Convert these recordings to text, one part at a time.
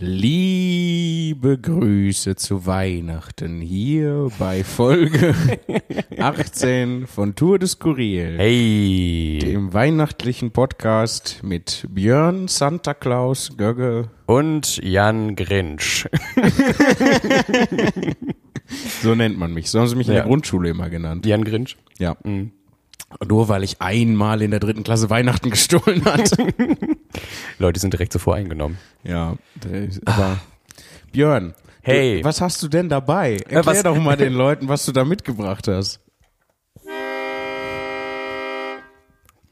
Liebe Grüße zu Weihnachten hier bei Folge 18 von Tour de Skurril, Hey! dem weihnachtlichen Podcast mit Björn, Santa Claus, Gögge. Und Jan Grinch. So nennt man mich. So haben sie mich in Ja. der Grundschule immer genannt. Jan Grinch. Ja. Nur weil ich einmal in der dritten Klasse Weihnachten gestohlen hatte. Leute sind direkt so voreingenommen. ja, aber Björn. Hey. Du, was hast du denn dabei? Erklär was- doch mal den Leuten, was du da mitgebracht hast.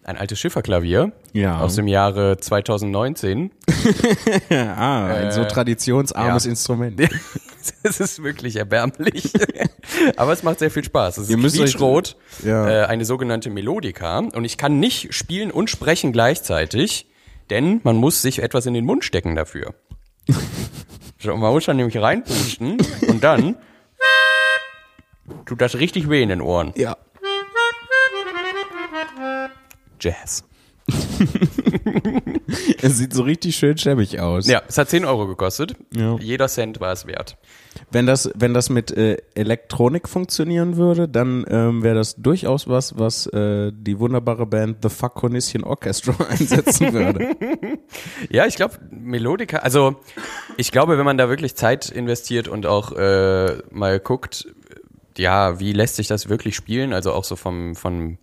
Ein altes Schifferklavier Ja. aus dem Jahre 2019. ah, ein so traditionsarmes ja. Instrument. Es ist wirklich erbärmlich. Aber es macht sehr viel Spaß. Es ist quietschrot, Ja. äh, eine sogenannte Melodika. Und ich kann nicht spielen und sprechen gleichzeitig, denn man muss sich etwas in den Mund stecken dafür. Man muss dann nämlich reinpusten und dann tut das richtig weh in den Ohren. Ja. Jazz. Es sieht so richtig schön schäbig aus. Ja, es hat 10 Euro gekostet. Ja. Jeder Cent war es wert. Wenn das, wenn das mit äh, Elektronik funktionieren würde, dann ähm, wäre das durchaus was, was äh, die wunderbare Band The Fuck Cornition Orchestra einsetzen würde. Ja, ich glaube, Melodika, also ich glaube, wenn man da wirklich Zeit investiert und auch äh, mal guckt, ja, wie lässt sich das wirklich spielen, also auch so vom, vom,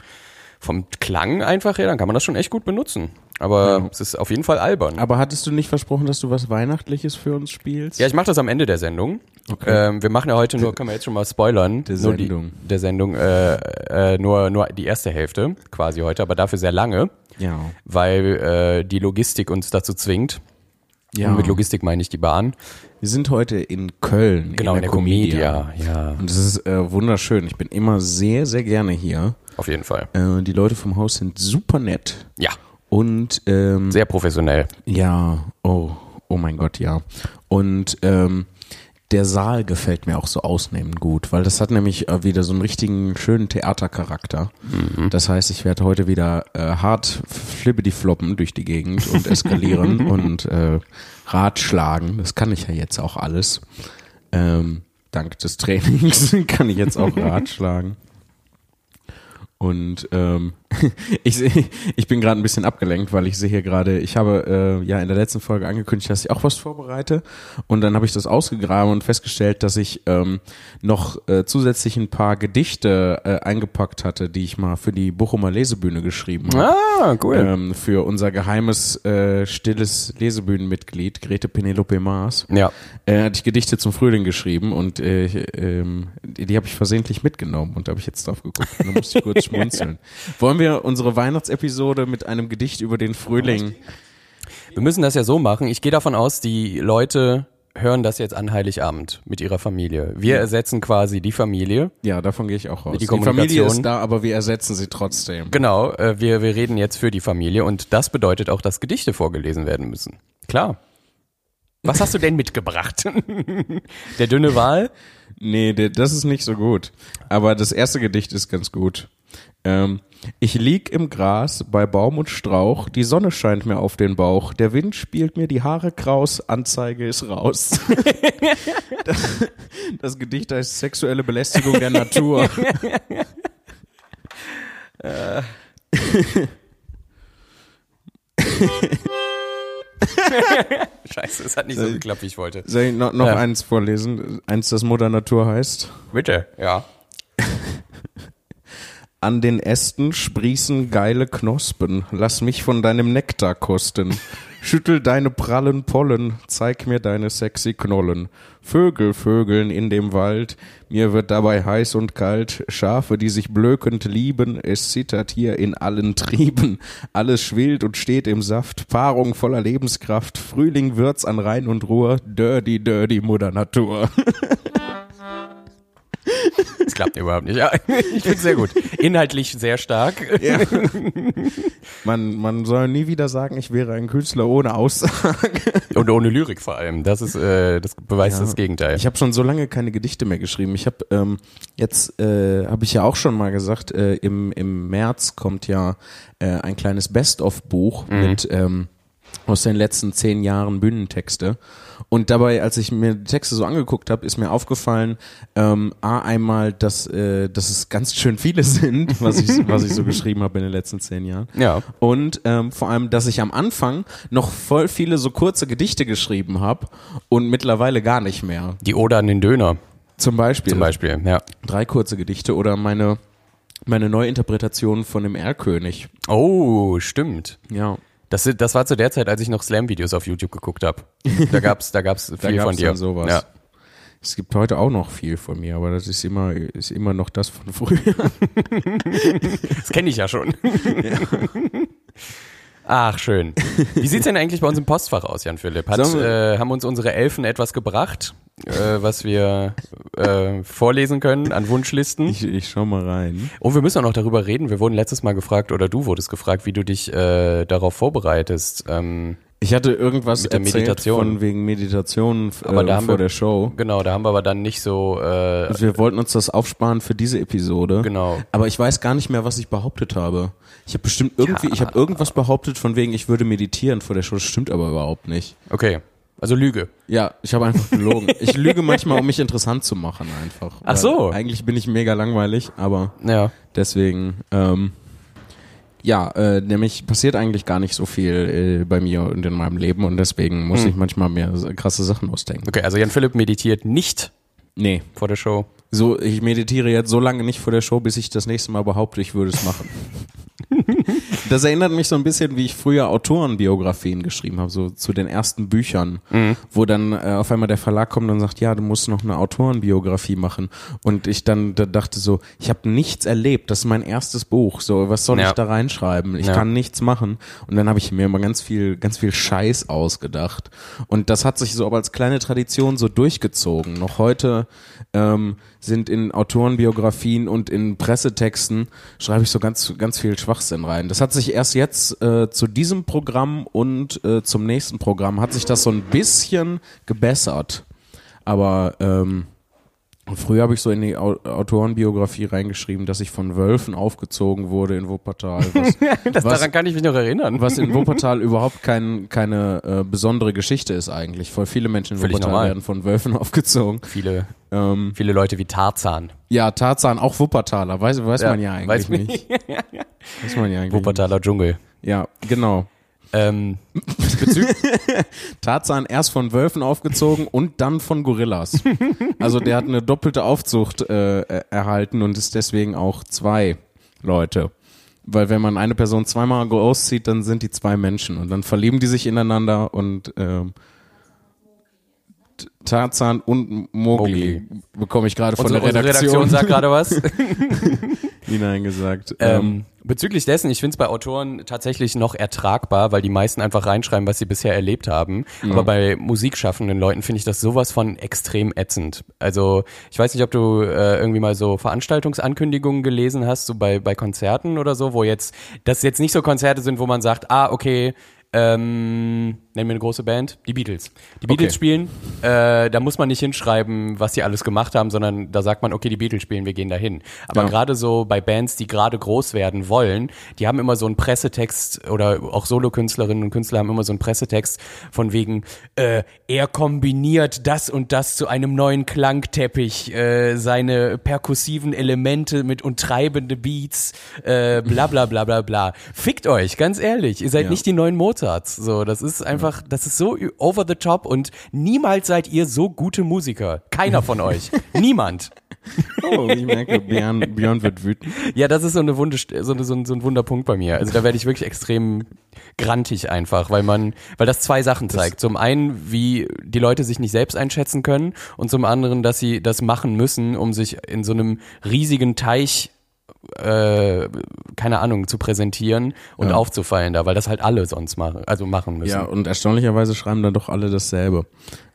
vom Klang einfach her, dann kann man das schon echt gut benutzen. Aber es ist auf jeden Fall albern. Aber hattest du nicht versprochen, dass du was Weihnachtliches für uns spielst? Ja, ich mache das am Ende der Sendung. Ähm, wir machen ja heute nur, können wir jetzt schon mal spoilern, Der nur Sendung. Die, der Sendung, äh, äh, nur, nur die erste Hälfte quasi heute, aber dafür sehr lange, Ja. weil äh, die Logistik uns dazu zwingt. ja. Und mit Logistik meine ich die Bahn. Wir sind heute in Köln. Genau, in der Comedia. Ja, Und es ist äh, wunderschön. Ich bin immer sehr, sehr gerne hier. Auf jeden Fall. Äh, die Leute vom Haus sind super nett. Ja, Und ähm, sehr professionell. Ja, oh, oh mein Gott, ja. Und ähm, der Saal gefällt mir auch so ausnehmend gut, weil das hat nämlich äh, wieder so einen richtigen schönen Theatercharakter. Das heißt, ich werde heute wieder äh, hart flippity floppen durch die Gegend und eskalieren und äh, Ratschlagen. Das kann ich ja jetzt auch alles. Ähm, dank des Trainings kann ich jetzt auch Ratschlagen. Und ähm, ich, ich bin gerade ein bisschen abgelenkt, weil ich sehe hier gerade, ich habe äh, ja in der letzten Folge angekündigt, dass ich auch was vorbereite. Und dann habe ich das ausgegraben und festgestellt, dass ich ähm, noch äh, zusätzlich ein paar Gedichte äh, eingepackt hatte, die ich mal für die Bochumer Lesebühne geschrieben habe. Ah, cool. Ähm, für unser geheimes, äh, stilles Lesebühnenmitglied, Grete Penelope Maas. Ja. Äh, hatte ich Gedichte zum Frühling geschrieben und äh, ähm, die, die habe ich versehentlich mitgenommen und da habe ich jetzt drauf geguckt. Da musste ich kurz schmunzeln. Wollen wir unsere Weihnachtsepisode mit einem Gedicht über den Frühling? Wir müssen das ja so machen. Ich gehe davon aus, die Leute hören das jetzt an Heiligabend mit ihrer Familie. Wir ersetzen quasi die Familie. Ja, davon gehe ich auch raus. Die Die, Familie ist da, aber wir ersetzen sie trotzdem. Genau, äh, wir, wir reden jetzt für die Familie und das bedeutet auch, dass Gedichte vorgelesen werden müssen. Klar. Was hast du denn mitgebracht? Der dünne Wal? Nee, der, das ist nicht so gut. Aber das erste Gedicht ist ganz gut. Ähm, ich lieg im Gras bei Baum und Strauch, die Sonne scheint mir auf den Bauch, der Wind spielt mir die Haare kraus, Anzeige ist raus. das, das Gedicht heißt sexuelle Belästigung der Natur. Scheiße, es hat nicht so geklappt, wie ich wollte. Soll ich noch, noch Ja. eins vorlesen? Eins, das Mutter Natur heißt. Bitte, ja. An den Ästen sprießen geile Knospen, lass mich von deinem Nektar kosten. Schüttel deine prallen Pollen, zeig mir deine sexy Knollen. Vögel vögeln in dem Wald, mir wird dabei heiß und kalt. Schafe, die sich blökend lieben, es zittert hier in allen Trieben. Alles schwillt und steht im Saft, Paarung voller Lebenskraft. Frühling wird's an Rhein und Ruhr, dirty, dirty Mutter Natur. Es klappt überhaupt nicht. Ja, ich finde sehr gut. Inhaltlich sehr stark. Ja. Man, man soll nie wieder sagen, ich wäre ein Künstler ohne Aussage. Und ohne Lyrik vor allem. Das ist, äh, das beweist Ja. das Gegenteil. Ich habe schon so lange keine Gedichte mehr geschrieben. Ich habe ähm, jetzt, äh, habe ich ja auch schon mal gesagt, äh, im, im März kommt ja äh, ein kleines Best-of-Buch mit ähm, aus den letzten zehn Jahren Bühnentexte. Und dabei, als ich mir die Texte so angeguckt habe, ist mir aufgefallen, ähm, A, einmal, dass, äh, dass es ganz schön viele sind, was ich, was ich so geschrieben habe in den letzten zehn Jahren. Ja. Und ähm, vor allem, dass ich am Anfang noch voll viele so kurze Gedichte geschrieben habe und mittlerweile gar nicht mehr. Die Ode an den Döner Zum Beispiel. zum Beispiel, ja. Drei kurze Gedichte oder meine, meine Neuinterpretation von dem Erlkönig. Oh, stimmt. Ja. Das, das war zu der Zeit, als ich noch Slam-Videos auf YouTube geguckt habe. Da gab's, da gab's viel Da von gab's dir. dann sowas. Ja. Es gibt heute auch noch viel von mir, aber das ist immer, ist immer noch das von früher. Das kenne ich ja schon. Ach, schön. Wie sieht's denn eigentlich bei uns im Postfach aus, Jan Philipp? Hat, äh, haben uns unsere Elfen etwas gebracht, äh, was wir äh, vorlesen können an Wunschlisten? Ich, ich schau mal rein. Und wir müssen auch noch darüber reden. Wir wurden letztes Mal gefragt, oder du wurdest gefragt, wie du dich äh, darauf vorbereitest. Ähm, Ich hatte irgendwas Mit der erzählt Meditation. von wegen Meditation äh, Aber da haben vor wir- der Show. genau, da haben wir aber dann nicht so, äh, Also wir wollten uns das aufsparen für diese Episode. genau. Aber ich weiß gar nicht mehr, was ich behauptet habe. Ich habe bestimmt irgendwie, ich habe irgendwas behauptet von wegen, ich würde meditieren vor der Show. Das stimmt aber überhaupt nicht. Okay, also Lüge. Ja, ich habe einfach gelogen. ich lüge manchmal, um mich interessant zu machen einfach. Ach so. Eigentlich bin ich mega langweilig, aber Ja. deswegen, ähm, ja, äh, nämlich passiert eigentlich gar nicht so viel äh, bei mir und in meinem Leben und deswegen muss Hm. ich manchmal mir krasse Sachen ausdenken. Okay, also Jan Philipp meditiert nicht Nee, vor der Show. so ich meditiere jetzt so lange nicht vor der Show, bis ich das nächste Mal behaupte, ich würde es machen. das erinnert mich so ein bisschen, wie ich früher Autorenbiografien geschrieben habe, so zu den ersten Büchern, wo dann äh, auf einmal der Verlag kommt und sagt, ja, du musst noch eine Autorenbiografie machen. Und ich dann da dachte so, ich habe nichts erlebt, das ist mein erstes Buch, so was soll Ja. ich da reinschreiben? Ich Ja. kann nichts machen. Und dann habe ich mir immer ganz viel, ganz viel Scheiß ausgedacht. Und das hat sich so aber als kleine Tradition so durchgezogen. Noch heute ähm, sind in Autorenbiografien und in Pressetexten schreibe ich so ganz, ganz viel Schwachsinn rein. Das hat sich erst jetzt äh, zu diesem Programm und äh, zum nächsten Programm hat sich das so ein bisschen gebessert. Aber ähm, früher habe ich so in die Au Autorenbiografie reingeschrieben, dass ich von Wölfen aufgezogen wurde in Wuppertal. Was, Das, Was- daran kann ich mich noch erinnern. was in Wuppertal überhaupt kein, keine äh, besondere Geschichte ist eigentlich. Voll viele Menschen in Völlig Wuppertal normal. werden von Wölfen aufgezogen. Viele, Ähm, viele Leute wie Tarzan. ja, Tarzan, auch Wuppertaler, weiß, weiß Ja, man ja eigentlich weiß man nicht. Weiß man ja eigentlich Wuppertaler Dschungel. nicht. Ja, genau. Ähm, Tarzan erst von Wölfen aufgezogen und dann von Gorillas. Also der hat eine doppelte Aufzucht äh, er- erhalten und ist deswegen auch zwei Leute. Weil wenn man eine Person zweimal auszieht, dann sind die zwei Menschen und dann verlieben die sich ineinander und ähm, Tarzan und Mowgli bekomme ich gerade von unsere, der unsere Redaktion, Redaktion sagt gerade was. hineingesagt. Ähm, Ähm, bezüglich dessen, ich finde es bei Autoren tatsächlich noch ertragbar, weil die meisten einfach reinschreiben, was sie bisher erlebt haben. Aber bei musikschaffenden Leuten finde ich das sowas von extrem ätzend. Also ich weiß nicht, ob du äh, irgendwie mal so Veranstaltungsankündigungen gelesen hast, so bei, bei Konzerten oder so, wo jetzt, das jetzt nicht so Konzerte sind, wo man sagt, ah, okay, ähm, nennen wir eine große Band, die Beatles. Die Beatles Okay. spielen, äh, da muss man nicht hinschreiben, was sie alles gemacht haben, sondern da sagt man, okay, die Beatles spielen, wir gehen dahin. Aber Ja. gerade so bei Bands, die gerade groß werden wollen, die haben immer so einen Pressetext oder auch Solokünstlerinnen und Künstler haben immer so einen Pressetext von wegen, äh, er kombiniert das und das zu einem neuen Klangteppich, äh, seine perkussiven Elemente mit und treibende Beats, äh, bla bla bla bla bla. Fickt euch, ganz ehrlich, ihr seid Ja. nicht die neuen Mozarts. So, das ist einfach, das ist so over the top und niemals seid ihr so gute Musiker. Keiner von euch. Niemand. oh, ich merke, Björn, Björn wird wütend. Ja, das ist so eine Wunde, so, eine, so, ein, so ein Wunderpunkt bei mir. Also da werde ich wirklich extrem grantig einfach, weil man, weil das zwei Sachen zeigt. Zum einen, wie die Leute sich nicht selbst einschätzen können und zum anderen, dass sie das machen müssen, um sich in so einem riesigen Teich äh, keine Ahnung, zu präsentieren und Ja. aufzufallen da, weil das halt alle sonst machen, also machen müssen. Ja, und erstaunlicherweise schreiben dann doch alle dasselbe.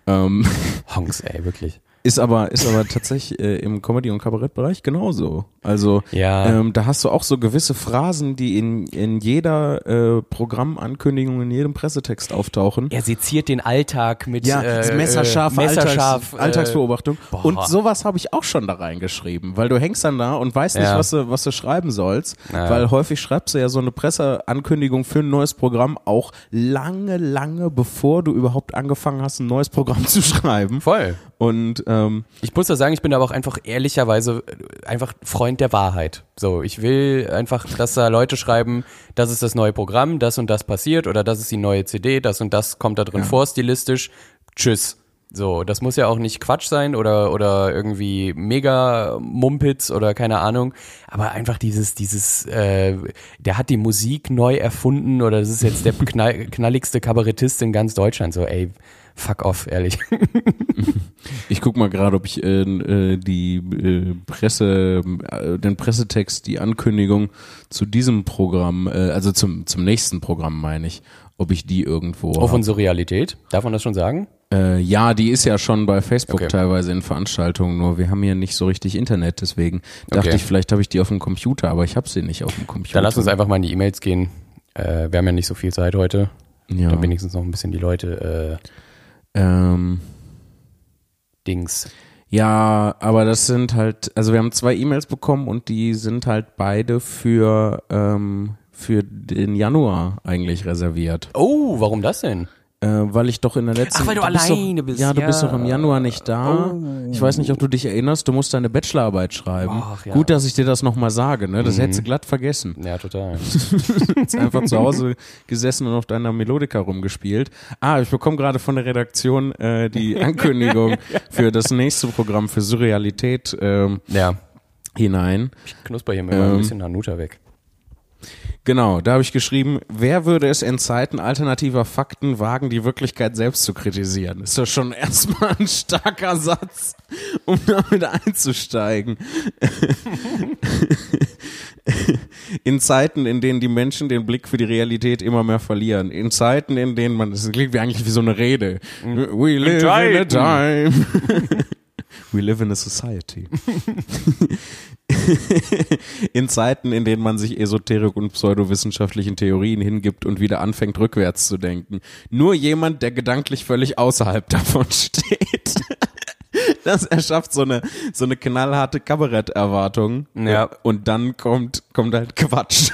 Ähm, Honks, ey, wirklich. Ist aber, ist aber tatsächlich äh, im Comedy- und Kabarettbereich genauso. Also Ja. ähm, da hast du auch so gewisse Phrasen, die in, in jeder äh, Programmankündigung, in jedem Pressetext auftauchen. Er seziert den Alltag mit Ja, äh, messerscharfe äh, messerscharf, Alltags, Alltagsbeobachtung. boah. Und sowas habe ich auch schon da reingeschrieben, weil du hängst dann da und weißt nicht, Ja. was du, was du schreiben sollst, Ja. weil häufig schreibst du ja so eine Presseankündigung für ein neues Programm auch lange, lange bevor du überhaupt angefangen hast, ein neues Programm zu schreiben. Voll. Und ähm, Ich muss da sagen, ich bin aber auch einfach ehrlicherweise äh, einfach Freund der Wahrheit. So, ich will einfach, dass da Leute schreiben, das ist das neue Programm, das und das passiert oder das ist die neue CD, das und das kommt da drin vor stilistisch. Tschüss. So, das muss ja auch nicht Quatsch sein oder oder irgendwie mega Mumpitz oder keine Ahnung, aber einfach dieses dieses äh, der hat die Musik neu erfunden oder das ist jetzt der knall, knalligste Kabarettist in ganz Deutschland. So, ey, fuck off, ehrlich. ich guck mal gerade, ob ich äh, äh, die äh, Presse, äh, den Pressetext, die Ankündigung zu diesem Programm, äh, also zum, zum nächsten Programm meine ich, ob ich die irgendwo. Auf hab. unsere Realität, darf man das schon sagen? Äh, ja, die ist ja schon bei Facebook Okay. teilweise in Veranstaltungen, nur wir haben hier nicht so richtig Internet, deswegen dachte Okay. ich, vielleicht habe ich die auf dem Computer, aber ich habe sie nicht auf dem Computer. Dann lass uns einfach mal in die E-Mails gehen. Äh, wir haben ja nicht so viel Zeit heute. ja. Dann wenigstens noch ein bisschen die Leute äh, ähm, Dings. ja, aber das sind halt, also wir haben zwei E-Mails bekommen und die sind halt beide für ähm, für den Januar eigentlich reserviert. Oh, warum das denn? Äh, weil ich doch in der letzten Ach, weil du bist alleine doch, bist, Ja, du bist ja. doch im Januar nicht da. Oh. Ich weiß nicht, ob du dich erinnerst, du musst deine Bachelorarbeit schreiben. Ach, ja. Gut, dass ich dir das nochmal sage, ne? Das Mhm. hättest du glatt vergessen. Ja, total. Jetzt einfach zu Hause gesessen und auf deiner Melodika rumgespielt. Ah, ich bekomme gerade von der Redaktion äh, die Ankündigung für das nächste Programm für Surrealität ähm, ja, hinein. ich knusper hier mal ein Ähm. bisschen Hanuta weg. Genau, da habe ich geschrieben, wer würde es in Zeiten alternativer Fakten wagen, die Wirklichkeit selbst zu kritisieren? Ist doch schon erstmal ein starker Satz, um damit einzusteigen. In Zeiten, in denen die Menschen den Blick für die Realität immer mehr verlieren. In Zeiten, in denen man, das klingt wie eigentlich wie so eine Rede. We live in a time. We live in a society. in Zeiten, in denen man sich Esoterik und pseudowissenschaftlichen Theorien hingibt und wieder anfängt, rückwärts zu denken. Nur jemand, der gedanklich völlig außerhalb davon steht. Das erschafft so eine, so eine knallharte Kabaretterwartung. Ja. Und dann kommt, kommt halt Quatsch.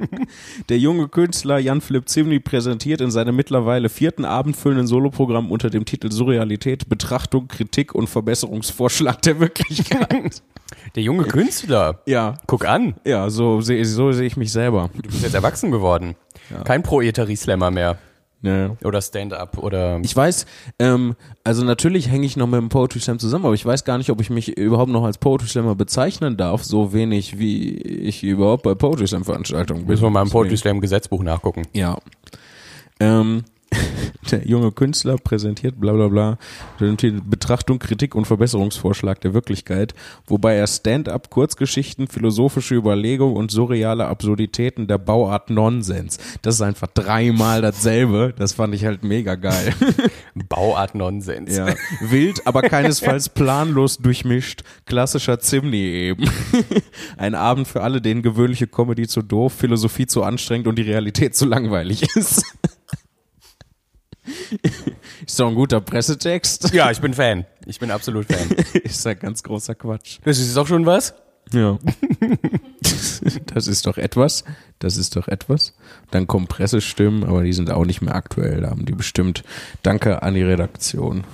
Der junge Künstler Jan Philipp Zimny präsentiert in seinem mittlerweile vierten abendfüllenden Soloprogramm unter dem Titel Surrealität, Betrachtung, Kritik und Verbesserungsvorschlag der Wirklichkeit. Der junge Künstler. ja. Guck an, Ja, so sehe so sehe ich mich selber. du bist jetzt erwachsen geworden. Kein Pro-Eteri-Slammer mehr. Ja. Oder Stand-up oder. Ich weiß, ähm, also natürlich hänge ich noch mit dem Poetry Slam zusammen, aber ich weiß gar nicht, ob ich mich überhaupt noch als Poetry Slammer bezeichnen darf, so wenig wie ich überhaupt bei Poetry Slam Veranstaltungen bin. Müssen wir mal im Poetry Slam Gesetzbuch nachgucken. Ja. Ähm, der junge Künstler präsentiert bla bla bla Betrachtung, Kritik und Verbesserungsvorschlag der Wirklichkeit, wobei er Stand-up, Kurzgeschichten, philosophische Überlegungen und surreale Absurditäten der Bauart Nonsens. Das ist einfach dreimal dasselbe. Das fand ich halt mega geil. Bauart Nonsens. Ja. Wild, aber keinesfalls planlos durchmischt. Klassischer Zimni eben. Ein Abend für alle, denen gewöhnliche Comedy zu doof, Philosophie zu anstrengend und die Realität zu langweilig ist. Ist doch ein guter Pressetext. Ja, ich bin Fan. Ich bin absolut Fan. Ist ja ganz großer Quatsch. Das ist doch schon was? Ja. Das ist doch etwas. Das ist doch etwas. Dann kommen Pressestimmen, aber die sind auch nicht mehr aktuell. Da haben die bestimmt. Danke an die Redaktion.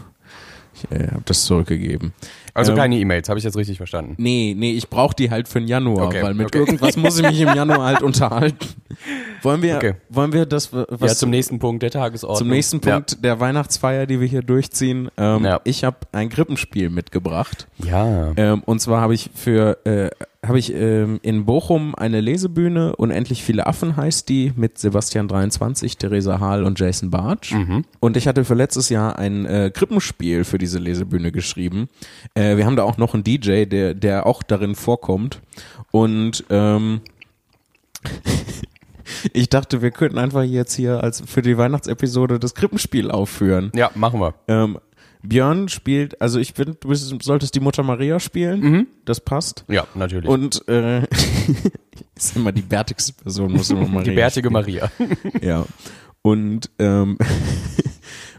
Ich äh, habe das zurückgegeben. Also Ähm, keine E-Mails, habe ich jetzt richtig verstanden. Nee, nee, ich brauche die halt für den Januar, Okay, weil mit okay. irgendwas muss ich mich im Januar halt unterhalten. Wollen wir, Okay. wollen wir das, was ja, zum nächsten Punkt der Tagesordnung. zum nächsten Punkt der Weihnachtsfeier, die wir hier durchziehen. Ähm, Ja. Ich habe ein Krippenspiel mitgebracht. Ja. ja. Ähm, und zwar habe ich für äh, habe ich ähm, in Bochum eine Lesebühne Unendlich viele Affen heißt die mit Sebastian 23, Theresa Hahl und Jason Bartsch. Und ich hatte für letztes Jahr ein äh, Krippenspiel für diese Lesebühne geschrieben. Äh, wir haben da auch noch einen DJ, der der auch darin vorkommt. Und ähm, ich dachte, wir könnten einfach jetzt hier als für die Weihnachtsepisode das Krippenspiel aufführen. Ja, machen wir. Ähm, Björn spielt, also ich finde, du bist, solltest die Mutter Maria spielen. Das passt. Ja, natürlich. Und äh, ist immer die bärtigste Person, muss immer Maria die bärtige spielen. Maria. Ja. Und ähm,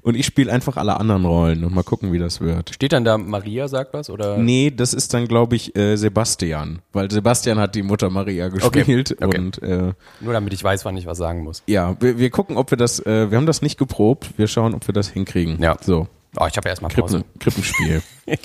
und ich spiele einfach alle anderen Rollen und mal gucken, wie das wird. Steht dann da Maria sagt was oder? Nee, das ist dann, glaube ich, äh, Sebastian, weil Sebastian hat die Mutter Maria gespielt okay. und äh, Nur damit ich weiß, wann ich was sagen muss. ja, wir, wir gucken, ob wir das, äh, wir haben das nicht geprobt, wir schauen, ob wir das hinkriegen. Ja. So, Oh, ich habe erstmal Pause. Krippen, Krippenspiel.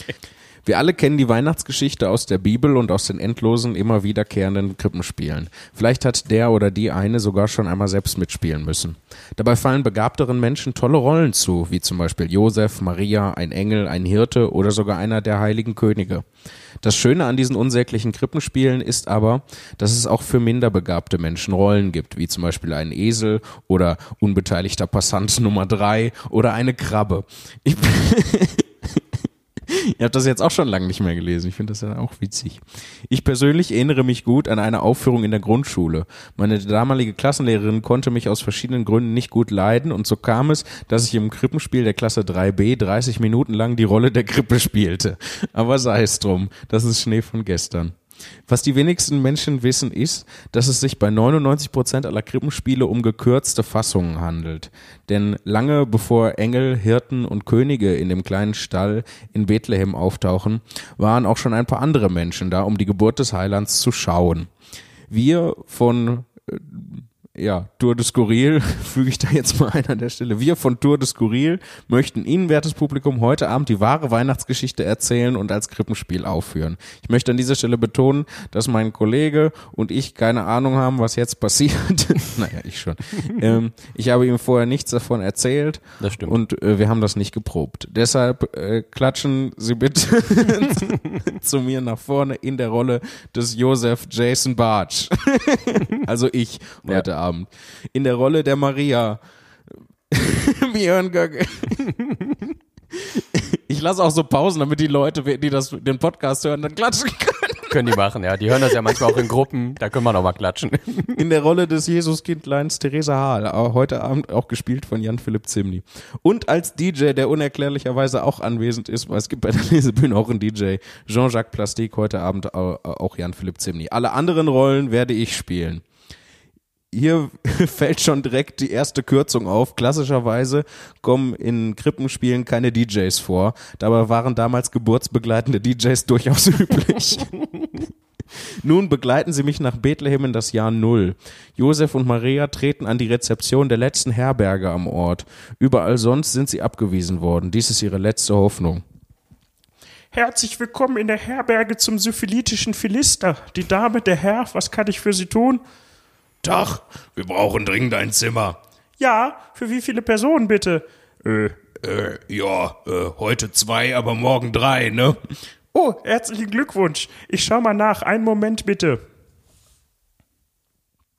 Wir alle kennen die Weihnachtsgeschichte aus der Bibel und aus den endlosen, immer wiederkehrenden Krippenspielen. Vielleicht hat der oder die eine sogar schon einmal selbst mitspielen müssen. Dabei fallen begabteren Menschen tolle Rollen zu, wie zum Beispiel Josef, Maria, ein Engel, ein Hirte oder sogar einer der heiligen Könige. Das Schöne an diesen unsäglichen Krippenspielen ist aber, dass es auch für minder begabte Menschen Rollen gibt, wie zum Beispiel einen Esel oder unbeteiligter Passant Nummer drei oder eine Krabbe. Ich Ihr habt das jetzt auch schon lange nicht mehr gelesen. Ich finde das ja auch witzig. Ich persönlich erinnere mich gut an eine Aufführung in der Grundschule. Meine damalige Klassenlehrerin konnte mich aus verschiedenen Gründen nicht gut leiden und so kam es, dass ich im Krippenspiel der Klasse 3b 30 Minuten lang die Rolle der Krippe spielte. Aber sei es drum. Das ist Schnee von gestern. Was die wenigsten Menschen wissen, ist, dass es sich bei 99 Prozent aller Krippenspiele um gekürzte Fassungen handelt. Denn lange bevor Engel, Hirten und Könige in dem kleinen Stall in Bethlehem auftauchen, waren auch schon ein paar andere Menschen da, um die Geburt des Heilands zu schauen. Wir von äh, ja, Tour de Skurril, füge ich da jetzt mal ein an der Stelle. Wir von Tour de Skurril möchten Ihnen, wertes Publikum, heute Abend die wahre Weihnachtsgeschichte erzählen und als Krippenspiel aufführen. Ich möchte an dieser Stelle betonen, dass mein Kollege und ich keine Ahnung haben, was jetzt passiert. naja, ich schon. ähm, ich habe ihm vorher nichts davon erzählt. Das stimmt. Und äh, wir haben das nicht geprobt. Deshalb äh, klatschen Sie bitte zu mir nach vorne in der Rolle des Joseph Jason Bartsch. also ich heute Abend. In der Rolle der Maria. Björn Göcke. Ich lasse auch so Pausen, damit die Leute, die das, den Podcast hören, dann klatschen können. Können die machen, ja. Die hören das ja manchmal auch in Gruppen, da können wir noch mal klatschen. In der Rolle des Jesuskindleins Theresa Hahl, heute Abend auch gespielt von Jan-Philipp Zimny. Und als DJ, der unerklärlicherweise auch anwesend ist, weil es gibt bei der Lesebühne auch einen DJ, Jean-Jacques Plastik, heute Abend au- auch Jan-Philipp Zimny. Alle anderen Rollen werde ich spielen. Hier fällt schon direkt die erste Kürzung auf. Klassischerweise kommen in Krippenspielen keine DJs vor. Dabei waren damals geburtsbegleitende DJs durchaus üblich. Nun begleiten sie mich nach Bethlehem in das Jahr Null. Josef und Maria treten an die Rezeption der letzten Herberge am Ort. Überall sonst sind sie abgewiesen worden. Dies ist ihre letzte Hoffnung. Herzlich willkommen in der Herberge zum syphilitischen Philister. Die Dame, der Herr, was kann ich für Sie tun? Tag, wir brauchen dringend ein Zimmer. Ja, für wie viele Personen bitte? Äh, äh, ja, äh, heute zwei, aber morgen drei, ne? Oh, herzlichen Glückwunsch. Ich schau mal nach. Einen Moment bitte.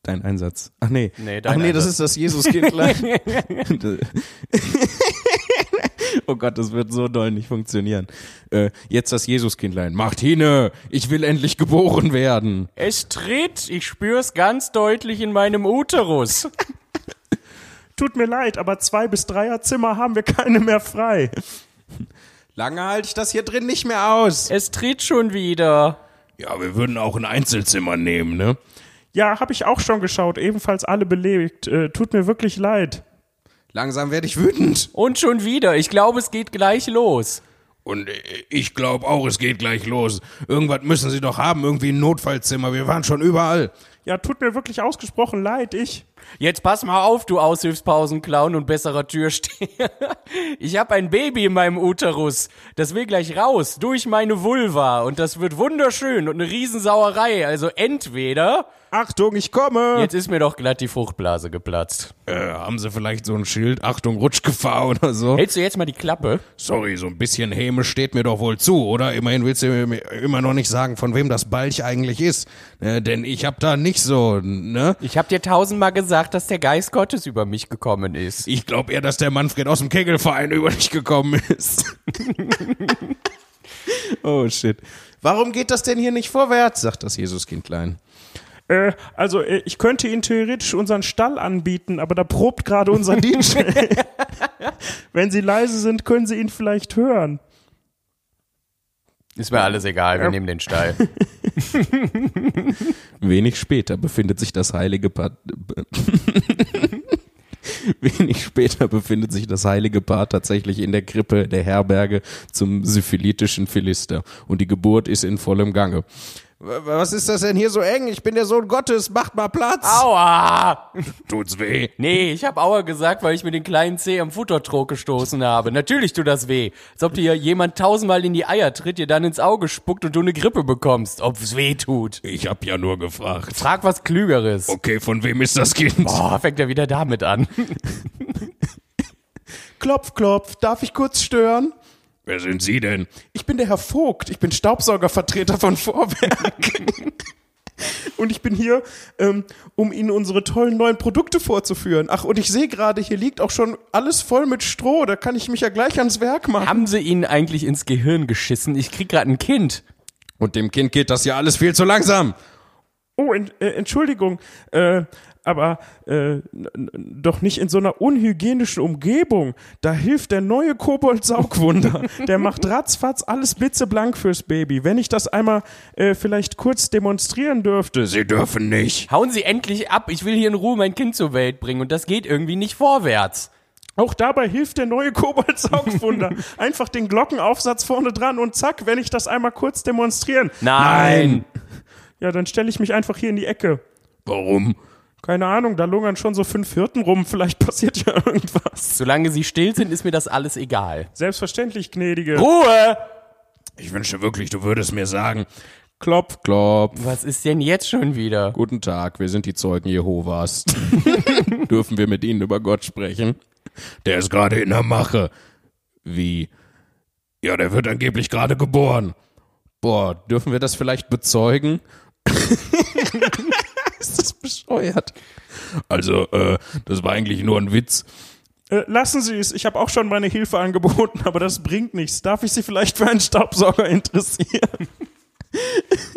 Dein Einsatz. Ach nee. Nee, Ach nee, das Einsatz. ist das Jesuskindlein. oh Gott, das wird so doll nicht funktionieren. Äh, jetzt das Jesuskindlein. Martine, ich will endlich geboren werden. Es tritt, ich spür's ganz deutlich in meinem Uterus. Tut mir leid, aber zwei bis dreier Zimmer haben wir keine mehr frei. Lange halte ich das hier drin nicht mehr aus. Es tritt schon wieder. Ja, wir würden auch ein Einzelzimmer nehmen, ne? Ja, habe ich auch schon geschaut. Ebenfalls alle belegt. Äh, tut mir wirklich leid. Langsam werde ich wütend. Und schon wieder. Ich glaube, es geht gleich los. Und äh, ich glaube auch, es geht gleich los. Irgendwas müssen sie doch haben, irgendwie ein Notfallzimmer. Wir waren schon überall. Ja, tut mir wirklich ausgesprochen leid. Ich. Jetzt pass mal auf, du Aushilfspausenclown und besserer Türsteher. Ich habe ein Baby in meinem Uterus. Das will gleich raus, durch meine Vulva. Und das wird wunderschön und eine Riesensauerei. Also entweder, Achtung, ich komme. jetzt ist mir doch glatt die Fruchtblase geplatzt. Äh, haben sie vielleicht so ein Schild? Achtung, Rutschgefahr oder so? Hältst du jetzt mal die Klappe? Sorry, so ein bisschen Häme steht mir doch wohl zu, oder? Immerhin willst du mir immer noch nicht sagen, von wem das Balch eigentlich ist. Äh, denn ich hab da nicht so, ne? Ich hab dir tausendmal gesagt, dass der Geist Gottes über mich gekommen ist. Ich glaube eher, dass der Manfred aus dem Kegelverein über dich gekommen ist. oh shit. Warum geht das denn hier nicht vorwärts? sagt das Jesuskindlein. Äh, also, äh, ich könnte Ihnen theoretisch unseren Stall anbieten, aber da probt gerade unser DJ. Wenn Sie leise sind, können Sie ihn vielleicht hören. Ist mir alles egal, wir nehmen den Stall. Wenig später befindet sich das heilige Paar. Wenig später befindet sich das heilige Paar tatsächlich in der Krippe der Herberge zum syphilitischen Philister und die Geburt ist in vollem Gange. Was ist das denn hier so eng? Ich bin der Sohn Gottes, macht mal Platz. Aua! Tut's weh. Nee, ich hab Aua gesagt, weil ich mir den kleinen Zeh am Futtertrog gestoßen habe. Natürlich tut das weh. Als ob dir jemand tausendmal in die Eier tritt, dir dann ins Auge spuckt und du eine Grippe bekommst. Ob's weh tut. Ich hab ja nur gefragt. Frag was Klügeres. Okay, von wem ist das Kind? Boah, fängt er wieder damit an. Klopf, klopf, darf ich kurz stören? Wer sind Sie denn? Ich bin der Herr Vogt, ich bin Staubsaugervertreter von Vorwerk. Und ich bin hier, ähm, um Ihnen unsere tollen neuen Produkte vorzuführen. Ach, und ich sehe gerade, hier liegt auch schon alles voll mit Stroh. Da kann ich mich ja gleich ans Werk machen. Haben sie ihnen eigentlich ins Gehirn geschissen? Ich krieg grad ein Kind. Und dem Kind geht das ja alles viel zu langsam. Oh, en äh, Entschuldigung, äh, aber äh, doch nicht in so einer unhygienischen Umgebung. Da hilft der neue Kobold-Saugwunder. Der macht ratzfatz alles blitzeblank fürs Baby. Wenn ich das einmal äh, vielleicht kurz demonstrieren dürfte. Sie dürfen nicht. Hauen sie endlich ab. Ich will hier in Ruhe mein Kind zur Welt bringen und das geht irgendwie nicht vorwärts. Auch dabei hilft der neue Kobold-Saugwunder. Einfach den Glockenaufsatz vorne dran und zack, wenn ich das einmal kurz demonstrieren. Nein. Ja, dann stelle ich mich einfach hier in die Ecke. Warum? Keine Ahnung, da lungern schon so fünf Hirten rum. Vielleicht passiert ja irgendwas. Solange sie still sind, ist mir das alles egal. Selbstverständlich, gnädige. Ruhe! Ich wünsche wirklich, du würdest mir sagen. Klopf, klopf. Was ist denn jetzt schon wieder? Guten Tag, wir sind die Zeugen Jehovas. Dürfen wir mit Ihnen über Gott sprechen? Der ist gerade in der Mache. Wie? Ja, der wird angeblich gerade geboren. Boah, dürfen wir das vielleicht bezeugen? ist das bescheuert? Also, äh, das war eigentlich nur ein Witz. Äh, lassen Sie es, ich habe auch schon meine Hilfe angeboten, aber das bringt nichts. Darf ich Sie vielleicht für einen Staubsauger interessieren?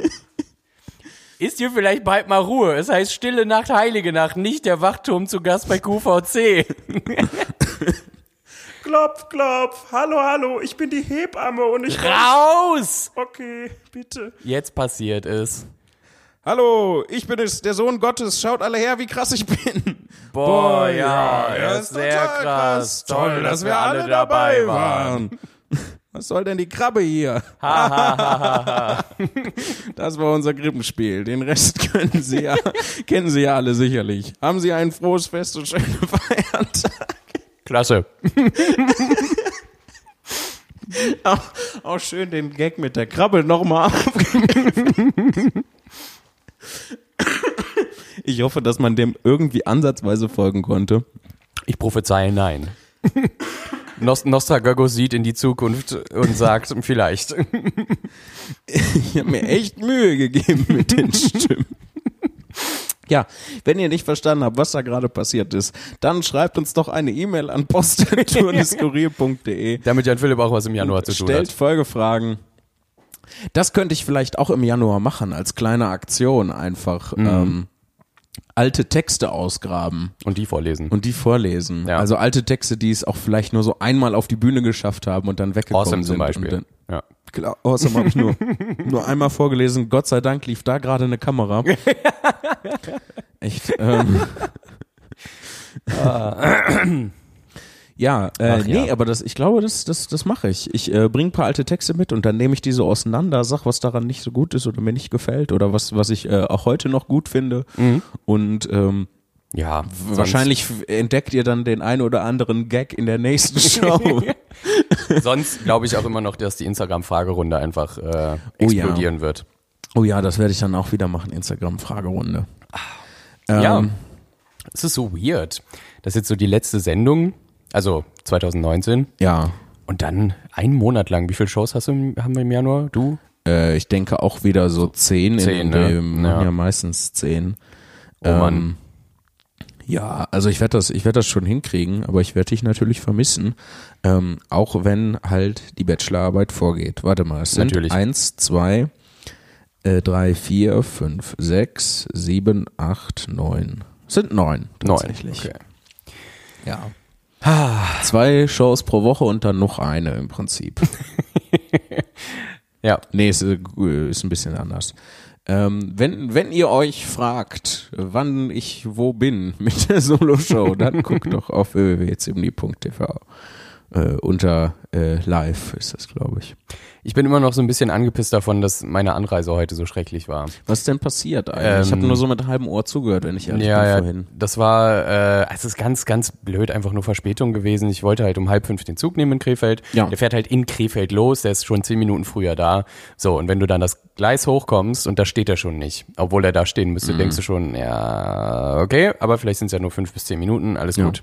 Ist hier vielleicht bald mal Ruhe? Es heißt Stille Nacht, Heilige Nacht, nicht der Wachturm zu Gast bei QVC. Klopf, klopf. Hallo, hallo, ich bin die Hebamme und ich... Raus! Okay, bitte. Jetzt passiert es. Hallo, ich bin es, der Sohn Gottes. Schaut alle her, wie krass ich bin. Boah, ja, das ist sehr total krass. Toll, dass wir alle dabei waren. Was soll denn die Krabbe hier? das war unser Krippenspiel. Den Rest können Sie ja, kennen Sie ja alle sicherlich. Haben Sie ein frohes Fest und schöne Feiertage. Klasse. Auch, auch schön den Gag mit der Krabbe nochmal Ich hoffe, dass man dem irgendwie ansatzweise folgen konnte. Ich prophezeie nein. Nost Nostragogos sieht in die Zukunft und sagt, vielleicht. Ich habe mir echt Mühe gegeben mit den Stimmen. Ja, wenn ihr nicht verstanden habt, was da gerade passiert ist, dann schreibt uns doch eine E-Mail an post.turneskurier.de. Damit Jan Philipp auch was im Januar zu tun Stellt hat. Folgefragen. Das könnte ich vielleicht auch im Januar machen, als kleine Aktion einfach. Mhm. Ähm, alte Texte ausgraben Und die vorlesen. und die vorlesen. Ja. Also alte Texte, die es auch vielleicht nur so einmal auf die Bühne geschafft haben und dann weggekommen awesome sind. zum Beispiel. Ja. Klar, awesome habe ich nur, nur einmal vorgelesen. Gott sei Dank lief da gerade eine Kamera. Echt. Ähm. Ja, äh, Ach ja. nee, aber das, ich glaube, das, das, das mache ich. Ich äh, bringe ein paar alte Texte mit und dann nehme ich diese auseinander, sag, was daran nicht so gut ist oder mir nicht gefällt oder was, was ich äh, auch heute noch gut finde. Und ähm, Ja. wahrscheinlich entdeckt ihr dann den einen oder anderen Gag in der nächsten Show. Sonst, glaube ich auch immer noch, dass die Instagram-Fragerunde einfach äh, Oh ja. explodieren wird. oh ja, das werde ich dann auch wieder machen, Instagram-Fragerunde. Ja. Ähm, Es ist so weird. Das ist jetzt so die letzte Sendung, also 2019. Ja. Und dann einen Monat lang. Wie viele Shows hast du, im- haben wir im Januar? Du? Äh, ich denke auch wieder so zehn. Zehn, in, ne? Wir machen ja. Ja. meistens zehn. Oh Mann. Ja, also ich werde das, ich werde das schon hinkriegen, aber ich werde dich natürlich vermissen, ähm, auch wenn halt die Bachelorarbeit vorgeht. Warte mal, es sind Natürlich. eins, zwei, Äh, drei, vier, fünf, sechs, sieben, acht, neun. Sind neun Neun. tatsächlich. Okay. Ja. Zwei Shows pro Woche und dann noch eine im Prinzip. Ja. Nee, ist, äh, ist ein bisschen anders. Ähm, wenn, wenn ihr euch fragt, wann ich wo bin mit der Solo-Show, dann guckt doch auf www.zimni.tv. Äh, unter äh, live ist das, glaube ich. Ich bin immer noch so ein bisschen angepisst davon, dass meine Anreise heute so schrecklich war. Was ist denn passiert eigentlich? ich habe Ähm, nur so mit halbem Ohr zugehört, wenn ich ehrlich ja, bin ja, vorhin. das war, äh, es ist ganz, ganz blöd, einfach nur Verspätung gewesen. Ich wollte halt um halb fünf den Zug nehmen in Krefeld. Ja. Der fährt halt in Krefeld los, der ist schon zehn Minuten früher da. So, und wenn du dann das Gleis hochkommst und da steht er schon nicht, obwohl er da stehen Mhm. müsste, denkst du schon, ja, okay, aber vielleicht sind es ja nur fünf bis zehn Minuten, alles Ja. gut.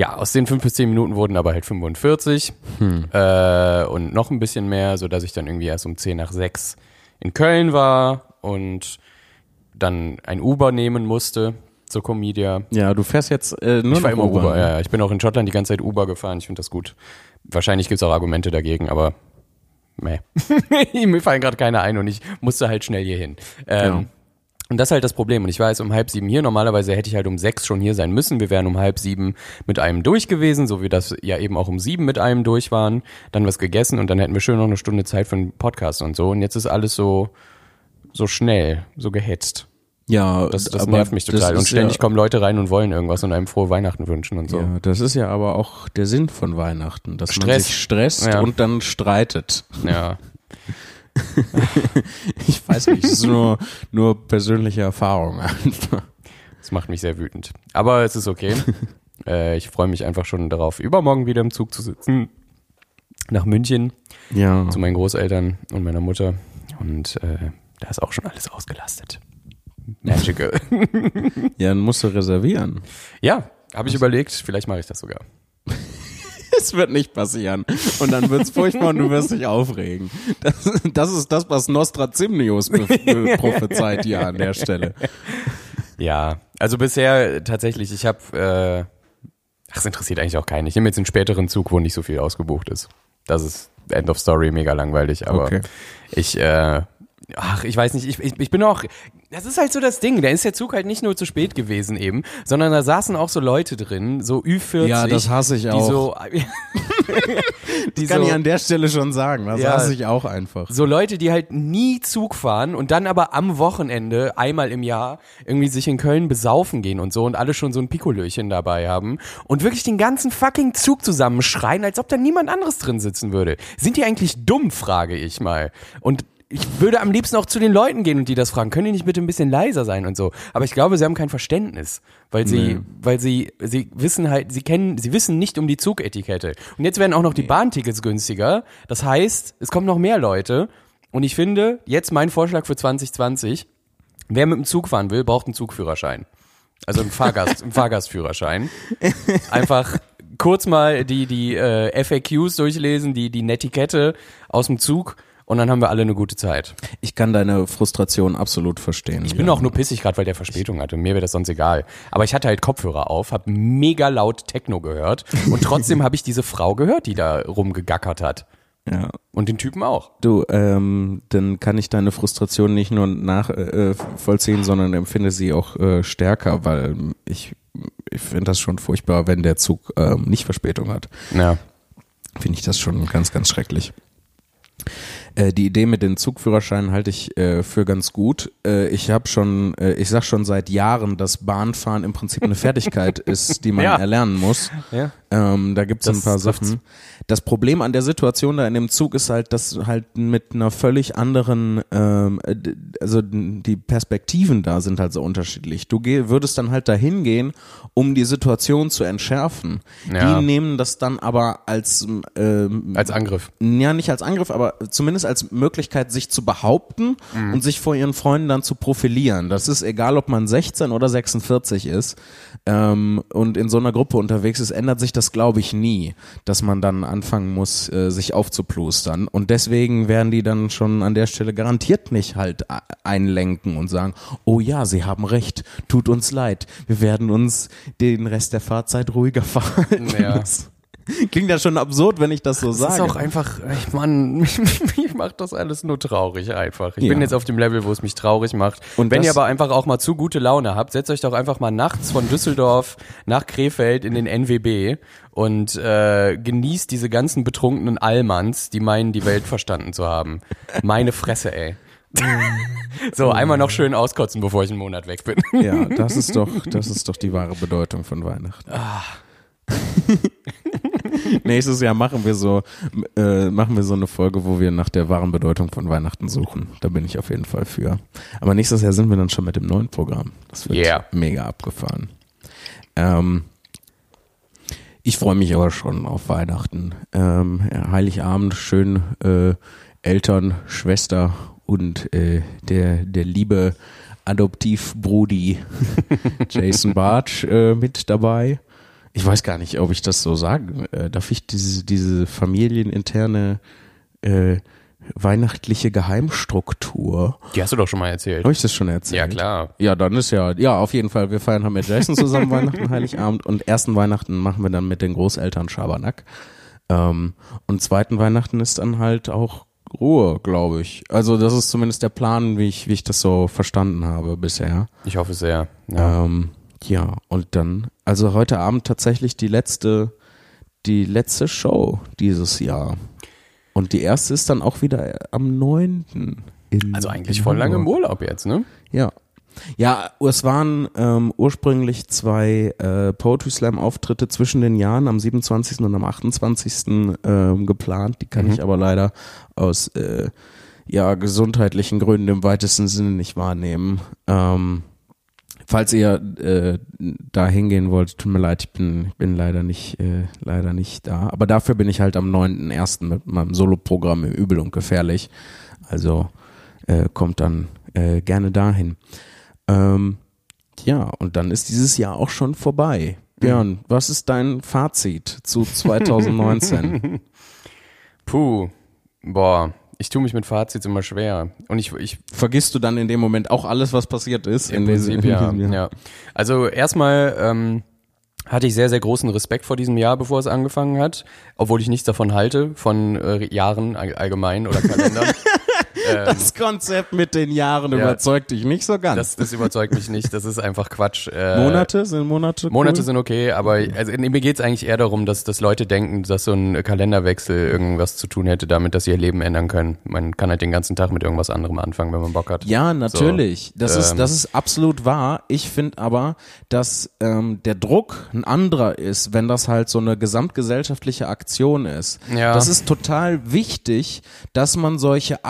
Ja, aus den fünf bis zehn Minuten wurden aber halt 45 Hm. äh, und noch ein bisschen mehr, so dass ich dann irgendwie erst um zehn nach sechs in Köln war und dann ein Uber nehmen musste zur Comedia. Ja, du fährst jetzt äh, nur Ich war immer Uber, ne? ja. Ich bin auch in Schottland die ganze Zeit Uber gefahren. Ich finde das gut. Wahrscheinlich gibt's auch Argumente dagegen, aber meh. Mir fallen gerade keine ein und ich musste halt schnell hier hin. Ähm, Ja. Und das ist halt das Problem. Und ich war jetzt um halb sieben hier. Normalerweise hätte ich halt um sechs schon hier sein müssen. Wir wären um halb sieben mit einem durch gewesen, so wie das ja eben auch um sieben mit einem durch waren. Dann was gegessen und dann hätten wir schön noch eine Stunde Zeit für einen Podcast und so. Und jetzt ist alles so, so schnell, so gehetzt. Ja, Das, das nervt mich total. Und ständig ja, kommen Leute rein und wollen irgendwas und einem frohe Weihnachten wünschen und so. Ja, das ist ja aber auch der Sinn von Weihnachten, dass man Stress. sich stresst Ja. und dann streitet. ja. Ich weiß nicht, es ist nur, nur persönliche Erfahrung einfach. Das macht mich sehr wütend. Aber es ist okay. äh, ich freue mich einfach schon darauf, übermorgen wieder im Zug zu sitzen. Nach München Ja. zu meinen Großeltern und meiner Mutter. Und äh, da ist auch schon alles ausgelastet. Magical. Ja, dann musst du reservieren. ja, habe ich überlegt. Vielleicht mache ich das sogar. Es wird nicht passieren. Und dann wird's furchtbar und du wirst dich aufregen. Das, das ist das, was Nostrazimnius be- be- prophezeit hier an der Stelle. Ja, also bisher tatsächlich, ich habe, äh, ach, es interessiert eigentlich auch keinen. Ich nehme jetzt einen späteren Zug, wo nicht so viel ausgebucht ist. Das ist End of Story, mega langweilig, aber Okay. ich, äh, ach, ich weiß nicht, ich, ich, ich bin auch, das ist halt so das Ding, da ist der Zug halt nicht nur zu spät gewesen eben, sondern da saßen auch so Leute drin, so Ü40. Ja, das hasse ich Die auch. so, die Kann so, ich an der Stelle schon sagen. Das Ja. hasse ich auch einfach. so Leute, die halt nie Zug fahren und dann aber am Wochenende einmal im Jahr irgendwie sich in Köln besaufen gehen und so und alle schon so ein Pikolöchen dabei haben und wirklich den ganzen fucking Zug zusammenschreien, als ob da niemand anderes drin sitzen würde. Sind die eigentlich dumm, frage ich mal. Und ich würde am liebsten auch zu den Leuten gehen und die das fragen, können die nicht bitte ein bisschen leiser sein und so. Aber ich glaube, sie haben kein Verständnis, weil sie, Nee. weil sie, sie wissen halt, sie kennen, sie wissen nicht um die Zugetikette. Und jetzt werden auch noch die Bahntickets günstiger. Das heißt, es kommen noch mehr Leute. Und ich finde, jetzt mein Vorschlag für 2020, wer mit dem Zug fahren will, braucht einen Zugführerschein. Also einen Fahrgast, einen Fahrgastführerschein. Einfach kurz mal die, die äh, FAQs durchlesen, die, die Netiquette aus dem Zug und dann haben wir alle eine gute Zeit. Ich kann deine Frustration absolut verstehen. Ich bin auch nur pissig gerade, weil der Verspätung hatte. Mir wäre das sonst egal. Aber ich hatte halt Kopfhörer auf, habe mega laut Techno gehört und trotzdem habe ich diese Frau gehört, die da rumgegackert hat. Ja. Und den Typen auch. Du, ähm, dann kann ich deine Frustration nicht nur nachvollziehen, äh, vollziehen, sondern empfinde sie auch äh, stärker, weil ich, ich finde das schon furchtbar, wenn der Zug ähm, nicht Verspätung hat. Ja. Finde ich das schon ganz, ganz schrecklich. Äh, die Idee mit den Zugführerscheinen halte ich äh, für ganz gut. Äh, ich habe schon, äh, ich sag schon seit Jahren, dass Bahnfahren im Prinzip eine Fertigkeit ist, die man Ja. erlernen muss. Ja. Ähm, da gibt's Das ein paar trifft's. Sachen. Das Problem an der Situation da in dem Zug ist halt, dass halt mit einer völlig anderen, ähm, äh, also die Perspektiven da sind halt so unterschiedlich. Du würdest dann halt dahin gehen, um die Situation zu entschärfen. Ja. Die nehmen das dann aber als ähm, Als Angriff. ja, nicht als Angriff, aber zumindest als Möglichkeit, sich zu behaupten Mhm. und sich vor ihren Freunden dann zu profilieren. Das ist egal, ob man 16 oder 46 ist ähm, und in so einer Gruppe unterwegs ist, ändert sich das, glaube ich, nie, dass man dann anfangen muss, äh, sich aufzuplustern. Und deswegen werden die dann schon an der Stelle garantiert nicht halt einlenken und sagen, oh ja, sie haben recht, tut uns leid, wir werden uns den Rest der Fahrzeit ruhiger verhalten. Ja. Das- Klingt ja schon absurd, wenn ich das so Das sage. ist auch einfach, ich Mann, mich macht das alles nur traurig einfach. Ich bin Ja. jetzt auf dem Level, wo es mich traurig macht. Und Wenn das- ihr aber einfach auch mal zu gute Laune habt, setzt euch doch einfach mal nachts von Düsseldorf nach Krefeld in den NWB und äh, genießt diese ganzen betrunkenen Allmanns, die meinen, die Welt verstanden zu haben. Meine Fresse, ey. so, einmal noch schön auskotzen, bevor ich einen Monat weg bin. Ja, das ist doch, das ist doch die wahre Bedeutung von Weihnachten. Nächstes Jahr machen wir so, äh, machen wir so eine Folge, wo wir nach der wahren Bedeutung von Weihnachten suchen. Da bin ich auf jeden Fall für. Aber nächstes Jahr sind wir dann schon mit dem neuen Programm. Das wird Yeah. mega abgefahren. Ähm, ich freue mich aber schon auf Weihnachten. Ähm, Heiligabend, schön äh, Eltern, Schwester und äh, der, der liebe Adoptivbrudi Jason Bartsch äh, mit dabei. Ich weiß gar nicht, ob ich das so sagen äh, darf. Ich diese, diese familieninterne äh, weihnachtliche Geheimstruktur. Die hast du doch schon mal erzählt. Habe ich das schon erzählt? Ja, klar. Ja, dann ist ja, ja, auf jeden Fall. Wir feiern halt mit Jason zusammen Weihnachten, Heiligabend und ersten Weihnachten machen wir dann mit den Großeltern Schabernack. Ähm, und zweiten Weihnachten ist dann halt auch Ruhe, glaube ich. Also das ist zumindest der Plan, wie ich, wie ich das so verstanden habe bisher. Ich hoffe sehr. Ja. Ähm, ja, und dann, also heute Abend tatsächlich die letzte, die letzte Show dieses Jahr. Und die erste ist dann auch wieder am 9. In, Also eigentlich voll lange im. Urlaub jetzt, ne? Ja. Ja, es waren ähm, ursprünglich zwei äh, Poetry Slam Auftritte zwischen den Jahren am 27. und am 28. Ähm, geplant. Die kann ich aber leider aus äh, ja, gesundheitlichen Gründen im weitesten Sinne nicht wahrnehmen. Ähm, falls ihr äh, da hingehen wollt, tut mir leid, ich bin, bin leider nicht, äh, leider nicht da. Aber dafür bin ich halt am 9.1. mit meinem Soloprogramm im Übel und Gefährlich. Also äh, kommt dann äh, gerne dahin. Ähm, ja, und dann ist dieses Jahr auch schon vorbei. Björn, was ist dein Fazit zu 2019? Puh, boah, ich tue mich mit Fazits immer schwer. Und ich, ich Vergisst du dann in dem Moment auch alles, was passiert ist? Im in diesem- Prinzip, ja, ja. Also erstmal ähm, hatte ich sehr, sehr großen Respekt vor diesem Jahr, bevor es angefangen hat, obwohl ich nichts davon halte, von äh, Jahren all- allgemein oder Kalendern. Das Konzept mit den Jahren Ja. überzeugt dich nicht so ganz. das, das überzeugt mich nicht, das ist einfach Quatsch. Äh, Monate sind Monate cool? Monate sind okay, aber also mir geht's eigentlich eher darum, dass, dass Leute denken, dass so ein Kalenderwechsel irgendwas zu tun hätte damit, dass sie ihr Leben ändern können. Man kann halt den ganzen Tag mit irgendwas anderem anfangen, wenn man Bock hat. Ja, natürlich. das, ist, ähm, das ist absolut wahr. Ich finde aber, dass ähm, der Druck ein anderer ist, wenn das halt so eine gesamtgesellschaftliche Aktion ist. Ja. Das ist total wichtig, dass man solche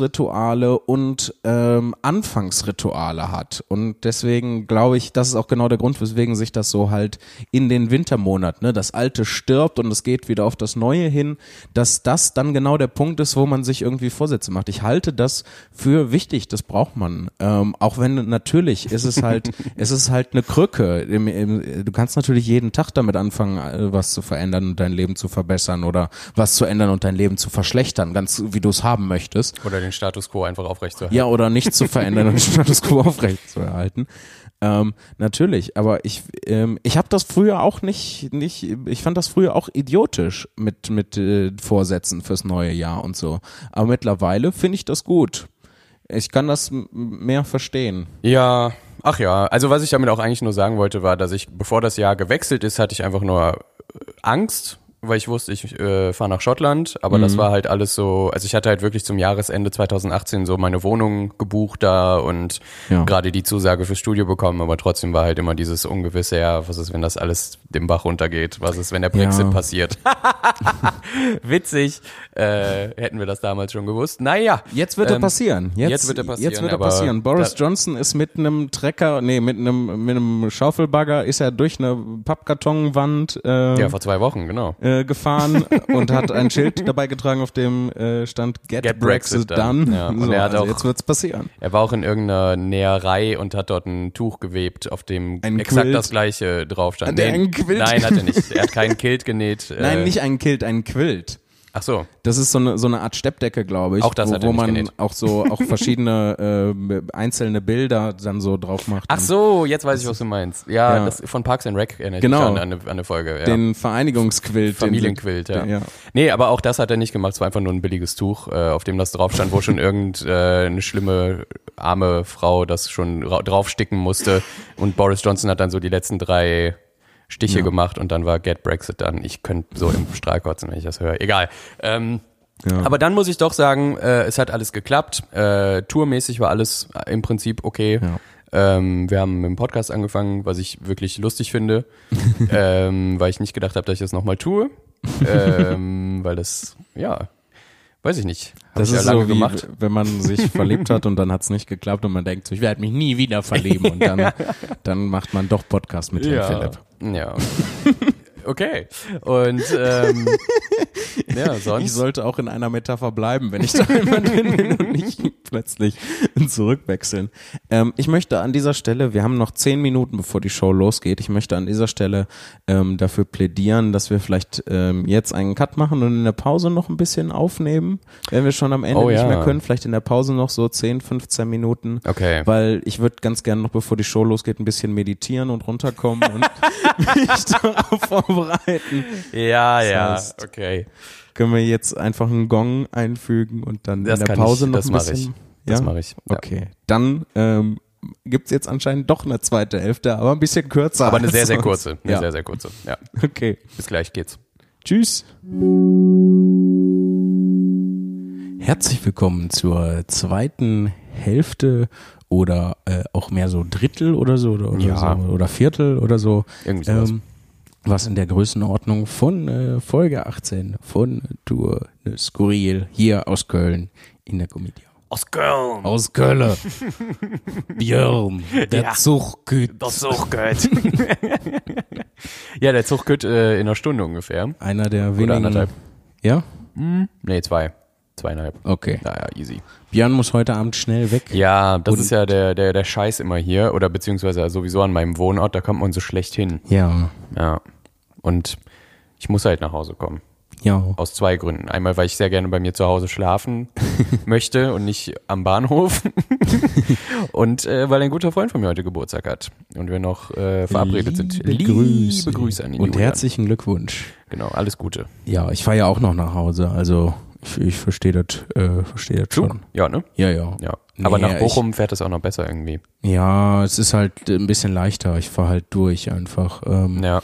Abschlussrituale und ähm, Anfangsrituale hat. Und deswegen glaube ich, das ist auch genau der Grund, weswegen sich das so halt in den Wintermonaten, ne, das Alte stirbt und es geht wieder auf das Neue hin, dass das dann genau der Punkt ist, wo man sich irgendwie Vorsätze macht. Ich halte das für wichtig, das braucht man. Ähm, auch wenn natürlich ist es halt, es ist halt eine Krücke. Im, im, du kannst natürlich jeden Tag damit anfangen, äh, was zu verändern und dein Leben zu verbessern oder was zu ändern und dein Leben zu verschlechtern, ganz wie du es haben möchtest. Oder den Status quo einfach aufrechtzuerhalten. Ja, oder nichts zu verändern und den Status quo aufrechtzuerhalten. Ähm, natürlich, aber ich, ähm, ich habe das früher auch nicht, nicht, ich fand das früher auch idiotisch mit, mit äh, Vorsätzen fürs neue Jahr und so. Aber mittlerweile finde ich das gut. Ich kann das mehr verstehen. Ja, ach ja. Also was ich damit auch eigentlich nur sagen wollte, war, dass ich, bevor das Jahr gewechselt ist, hatte ich einfach nur äh, Angst, weil ich wusste, ich äh, fahre nach Schottland, aber das war halt alles so, also ich hatte halt wirklich zum Jahresende 2018 so meine Wohnung gebucht da und Ja. gerade die Zusage fürs Studio bekommen, aber trotzdem war halt immer dieses ungewisse, ja, was ist, wenn das alles dem Bach runtergeht? Was ist, wenn der Brexit Ja. passiert? Witzig, äh, hätten wir das damals schon gewusst. Naja. Jetzt wird er ähm, passieren. Jetzt, jetzt wird er passieren, Jetzt wird er passieren. Boris Johnson ist mit einem Trecker, nee, mit einem, mit einem Schaufelbagger ist er durch eine Pappkartonwand äh, Ja, vor zwei Wochen, genau. äh, gefahren und hat ein Schild dabei getragen, auf dem äh, stand Get, Get Brexit, Brexit done. done. Ja, und so, er hat also auch- jetzt wird's passieren. Er war auch in irgendeiner Näherei und hat dort ein Tuch gewebt, auf dem Ein exakt Quilt? das gleiche drauf stand. Hat er einen Quilt? Nein, hat er nicht. Er hat keinen Kilt genäht. Nein, äh, nicht ein Kilt, ein Quilt. Ach so. Das ist so eine, so eine Art Steppdecke, glaube ich. Auch das wo, hat er wo man genäht. auch so auch verschiedene äh, einzelne Bilder dann so drauf macht. Ach so, jetzt weiß ich, was du meinst. Ja, Ja. das von Parks and Rec erinnert Genau. mich an eine, an eine Folge. Ja. Den Vereinigungsquilt. Familienquilt, ja. ja. Nee, aber auch das hat er nicht gemacht. Es war einfach nur ein billiges Tuch, äh, auf dem das drauf stand, wo schon irgendeine äh, eine schlimme, arme Frau das schon ra- draufsticken musste. Und Boris Johnson hat dann so die letzten drei Stiche Ja. gemacht und dann war Get Brexit dann. Ich könnte so im Strahl kotzen, wenn ich das höre. Egal. Ähm, Ja. Aber dann muss ich doch sagen, äh, es hat alles geklappt. Äh, tourmäßig war alles äh, im Prinzip okay. Ja. Ähm, wir haben mit dem Podcast angefangen, was ich wirklich lustig finde, ähm, weil ich nicht gedacht habe, dass ich das nochmal tue. ähm, weil das, ja, weiß ich nicht. Hab Das ich ist ja lange so wie, gemacht. wenn man sich verliebt hat und dann hat es nicht geklappt und man denkt so, ich werde mich nie wieder verlieben und dann, dann macht man doch Podcast mit Herrn Philipp. Ja. Okay. Und ähm, ja, sonst. Ich sollte auch in einer Metapher bleiben, wenn ich da immer drin bin und nicht plötzlich zurückwechseln. Ähm, ich möchte an dieser Stelle, wir haben noch zehn Minuten, bevor die Show losgeht, ich möchte an dieser Stelle ähm, dafür plädieren, dass wir vielleicht ähm, jetzt einen Cut machen und in der Pause noch ein bisschen aufnehmen, wenn wir schon am Ende Oh nicht ja. mehr können. Vielleicht in der Pause noch so 10, 15 Minuten. Okay. Weil ich würde ganz gerne noch, bevor die Show losgeht, ein bisschen meditieren und runterkommen und mich darauf vorbereiten. ja, ja, heißt- okay. Können wir jetzt einfach einen Gong einfügen und dann Das in der Pause ich, noch das ein mache bisschen. ich. Das ja? mache ich. Ja. Okay. Dann ähm, gibt's jetzt anscheinend doch eine zweite Hälfte, aber ein bisschen kürzer. Aber eine sehr, sehr kurze. Eine ja. sehr, sehr kurze. Ja. Okay. Bis gleich geht's. Tschüss. Herzlich willkommen zur zweiten Hälfte oder äh, auch mehr so Drittel oder so oder, oder, Ja. so, oder Viertel oder so. Irgendwie sowas. Ähm, was in der Größenordnung von äh, Folge 18 von Tour de Skurril hier aus Köln in der Comedia. Aus Köln. Aus Köln. Björn, der Ja. Zugküt. Das Zuchgött. ja, der Zuchgött äh, in einer Stunde ungefähr. Einer der Oder wenigen. anderthalb. Ja? Nee, zwei. Zweieinhalb. Okay. Naja, easy. Björn muss heute Abend schnell weg. Ja, das Und- ist ja der, der, der Scheiß immer hier. Oder beziehungsweise sowieso an meinem Wohnort, da kommt man so schlecht hin. Ja. Ja. Und ich muss halt nach Hause kommen. Ja. Aus zwei Gründen. Einmal, weil ich sehr gerne bei mir zu Hause schlafen möchte und nicht am Bahnhof. und äh, weil ein guter Freund von mir heute Geburtstag hat. Und wir noch äh, verabredet sind. Liebe Grüße. Liebe Grüße an ihn. Und Julian. herzlichen Glückwunsch. Genau, alles Gute. Ja, ich fahre ja auch noch nach Hause, also ich, ich verstehe das, äh, verstehe das schon. Ja, ne? Ja, ja. Ja. Aber Nee, nach Bochum fährt es auch noch besser irgendwie. Ich, ja, es ist halt ein bisschen leichter. Ich fahre halt durch einfach. Ähm, Ja.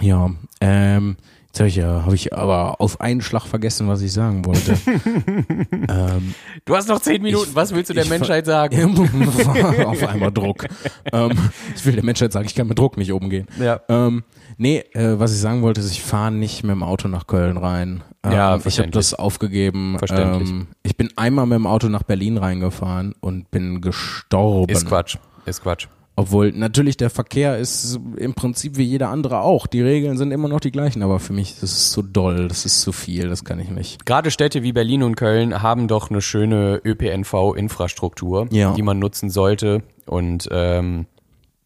Ja, ähm, jetzt habe ich ja, habe ich aber auf einen Schlag vergessen, was ich sagen wollte. ähm, Du hast noch zehn Minuten. Ich- Was willst du der Menschheit sagen? auf einmal Druck. ähm, ich will der Menschheit sagen, ich kann mit Druck nicht umgehen. Ja. Ähm, nee, äh, was ich sagen wollte, ist, ich fahre nicht mit dem Auto nach Köln rein. Ähm, Ja, ich habe das aufgegeben. Verständlich. Ähm, ich bin einmal mit dem Auto nach Berlin reingefahren und bin gestorben. Ist Quatsch. Ist Quatsch. Obwohl natürlich der Verkehr ist im Prinzip wie jeder andere auch. Die Regeln sind immer noch die gleichen, aber für mich das ist zu doll, das ist zu viel, das kann ich nicht. Gerade Städte wie Berlin und Köln haben doch eine schöne ÖPNV-Infrastruktur, Ja. die man nutzen sollte. Und ähm,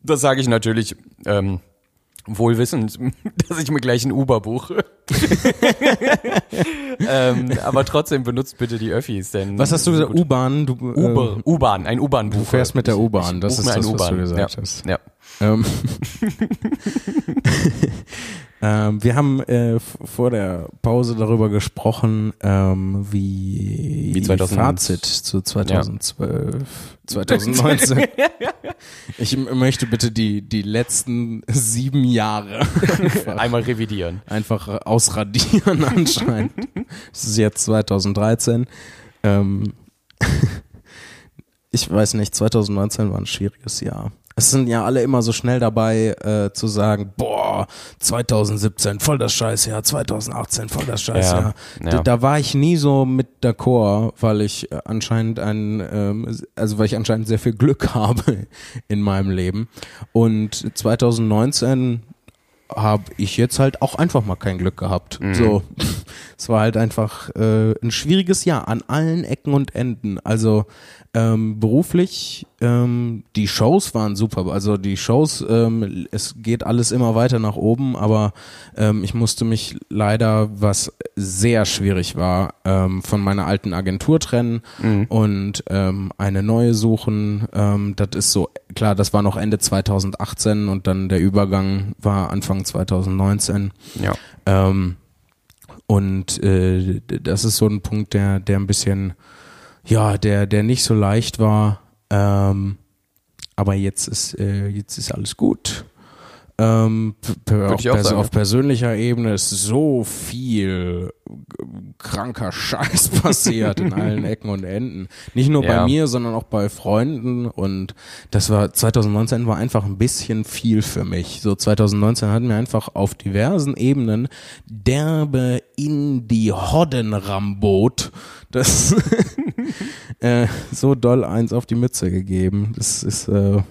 das sage ich natürlich ähm, wohl wissend, dass ich mir gleich ein Uber buche. ähm, aber trotzdem benutzt bitte die Öffis, denn Was hast du gesagt? U-Bahn? Du, Uber, äh, U-Bahn, ein U-Bahn buche. du fährst mit der U-Bahn, das buch ist mir das, ein was du U-Bahn. gesagt ja. hast. Ja. Ähm, ähm, wir haben äh, vor der Pause darüber gesprochen, ähm, wie, Wie 2000 Fazit zu 2012, 2019. ich möchte bitte die, die letzten sieben Jahre Einmal revidieren. einfach ausradieren anscheinend. Es ist jetzt 2013. Ähm, ich weiß nicht, 2019 war ein schwieriges Jahr. Es sind ja alle immer so schnell dabei äh, zu sagen, boah, 2017 voll das Scheißjahr, 2018 voll das Scheißjahr. Ja, Da, ja. da war ich nie so mit d'accord, weil ich äh, anscheinend ein, ähm, also weil ich anscheinend sehr viel Glück habe in meinem Leben. Und 2019 habe ich jetzt halt auch einfach mal kein Glück gehabt. Mhm. So, es war halt einfach äh, ein schwieriges Jahr an allen Ecken und Enden. Also ähm, beruflich ähm, die Shows waren super. Also die Shows, ähm, es geht alles immer weiter nach oben, aber ähm, ich musste mich leider, was sehr schwierig war, ähm, von meiner alten Agentur trennen Mhm. und ähm, eine neue suchen. Das ist so, klar, das war noch Ende 2018 und dann der Übergang war Anfang 2019. Ja. Und äh, das ist so ein Punkt, der, der ein bisschen, ja, der, der nicht so leicht war. Ähm, aber jetzt ist, äh, jetzt ist alles gut. Ähm, auf, ich auch sagen, auf persönlicher Ebene ist so viel kranker Scheiß passiert in allen Ecken und Enden. Nicht nur Ja. bei mir, sondern auch bei Freunden. Und das war 2019 war einfach ein bisschen viel für mich. So 2019 hatten wir einfach auf diversen Ebenen derbe in die Hodden rambot. Das äh, so doll eins auf die Mütze gegeben. Das ist äh,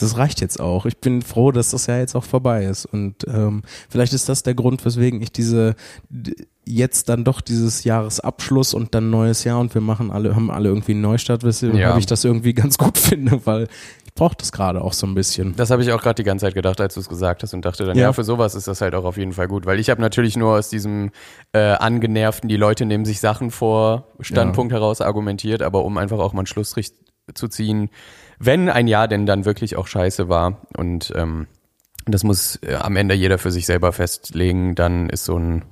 das reicht jetzt auch. Ich bin froh, dass das ja jetzt auch vorbei ist. Und ähm, vielleicht ist das der Grund, weswegen ich diese jetzt dann doch dieses Jahresabschluss und dann neues Jahr und wir machen alle, haben alle irgendwie einen Neustart, weswegen Ja. ich das irgendwie ganz gut finde, weil ich brauche das gerade auch so ein bisschen. Das habe ich auch gerade die ganze Zeit gedacht, als du es gesagt hast und dachte dann, ja. Ja. für sowas ist das halt auch auf jeden Fall gut, weil ich habe natürlich nur aus diesem äh, angenervten, die Leute nehmen sich Sachen vor, Standpunkt heraus argumentiert, aber um einfach auch mal einen Schlussstrich zu ziehen, wenn ein Jahr denn dann wirklich auch scheiße war und ähm, das muss äh, am Ende jeder für sich selber festlegen, dann ist so ein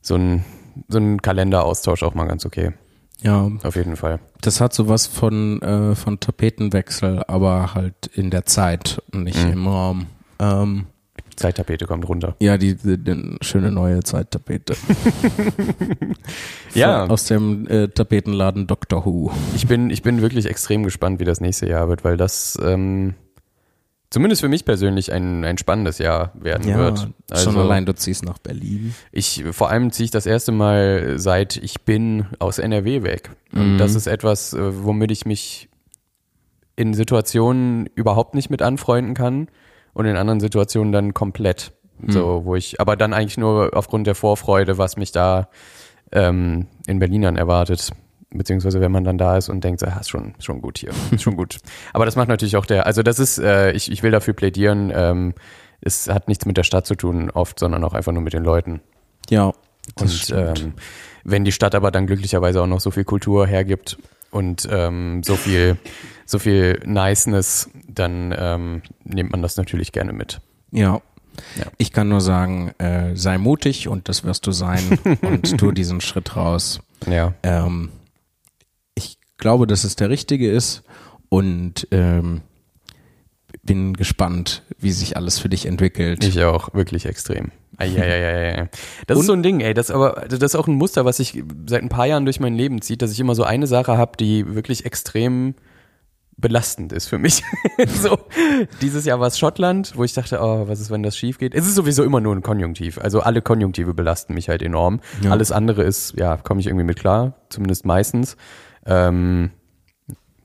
so ein so ein Kalenderaustausch auch mal ganz okay, Ja, auf jeden Fall. das hat sowas von, äh, von Tapetenwechsel, aber halt in der Zeit und nicht Mhm. im Raum. Ähm, Zeittapete kommt runter. ja, die, die, die schöne neue Zeittapete. Ja. Von- Aus dem äh, Tapetenladen Doctor Who. Ich bin, ich bin wirklich extrem gespannt, wie das nächste Jahr wird, weil das ähm, zumindest für mich persönlich ein, ein spannendes Jahr werden wird. Also schon allein du ziehst nach Berlin. ich vor allem ziehe ich das erste Mal seit ich bin aus NRW weg. Und das ist etwas, äh, womit ich mich in Situationen überhaupt nicht mit anfreunden kann und in anderen Situationen dann komplett. So, wo ich, aber dann eigentlich nur aufgrund der Vorfreude, was mich da ähm, in Berlin dann erwartet. Beziehungsweise wenn man dann da ist und denkt, so, ah, ist schon, schon gut hier, ist schon gut. Aber das macht natürlich auch der, also das ist, äh, ich, ich will dafür plädieren, ähm, es hat nichts mit der Stadt zu tun oft, sondern auch einfach nur mit den Leuten. Ja. Das Und ähm, wenn die Stadt aber dann glücklicherweise auch noch so viel Kultur hergibt und ähm, so viel, so viel Niceness, dann ähm, nimmt man das natürlich gerne mit. ja. Ja. Ich kann nur sagen, äh, sei mutig und das wirst du sein und tu diesen Schritt raus. Ja. Ähm, ich glaube, dass es der richtige ist und ähm, bin gespannt, wie sich alles für dich entwickelt. Ich auch, wirklich extrem. Eieieiei. Das Und- ist so ein Ding, ey. Das ist aber, das ist auch ein Muster, was sich seit ein paar Jahren durch mein Leben zieht, dass ich immer so eine Sache habe, die wirklich extrem belastend ist für mich. so, dieses Jahr war es Schottland, wo ich dachte, oh, was ist, wenn das schief geht? Es ist sowieso immer nur ein Konjunktiv. Also alle Konjunktive belasten mich halt enorm. Ja. Alles andere ist, ja, komme ich irgendwie mit klar, zumindest meistens. Ähm,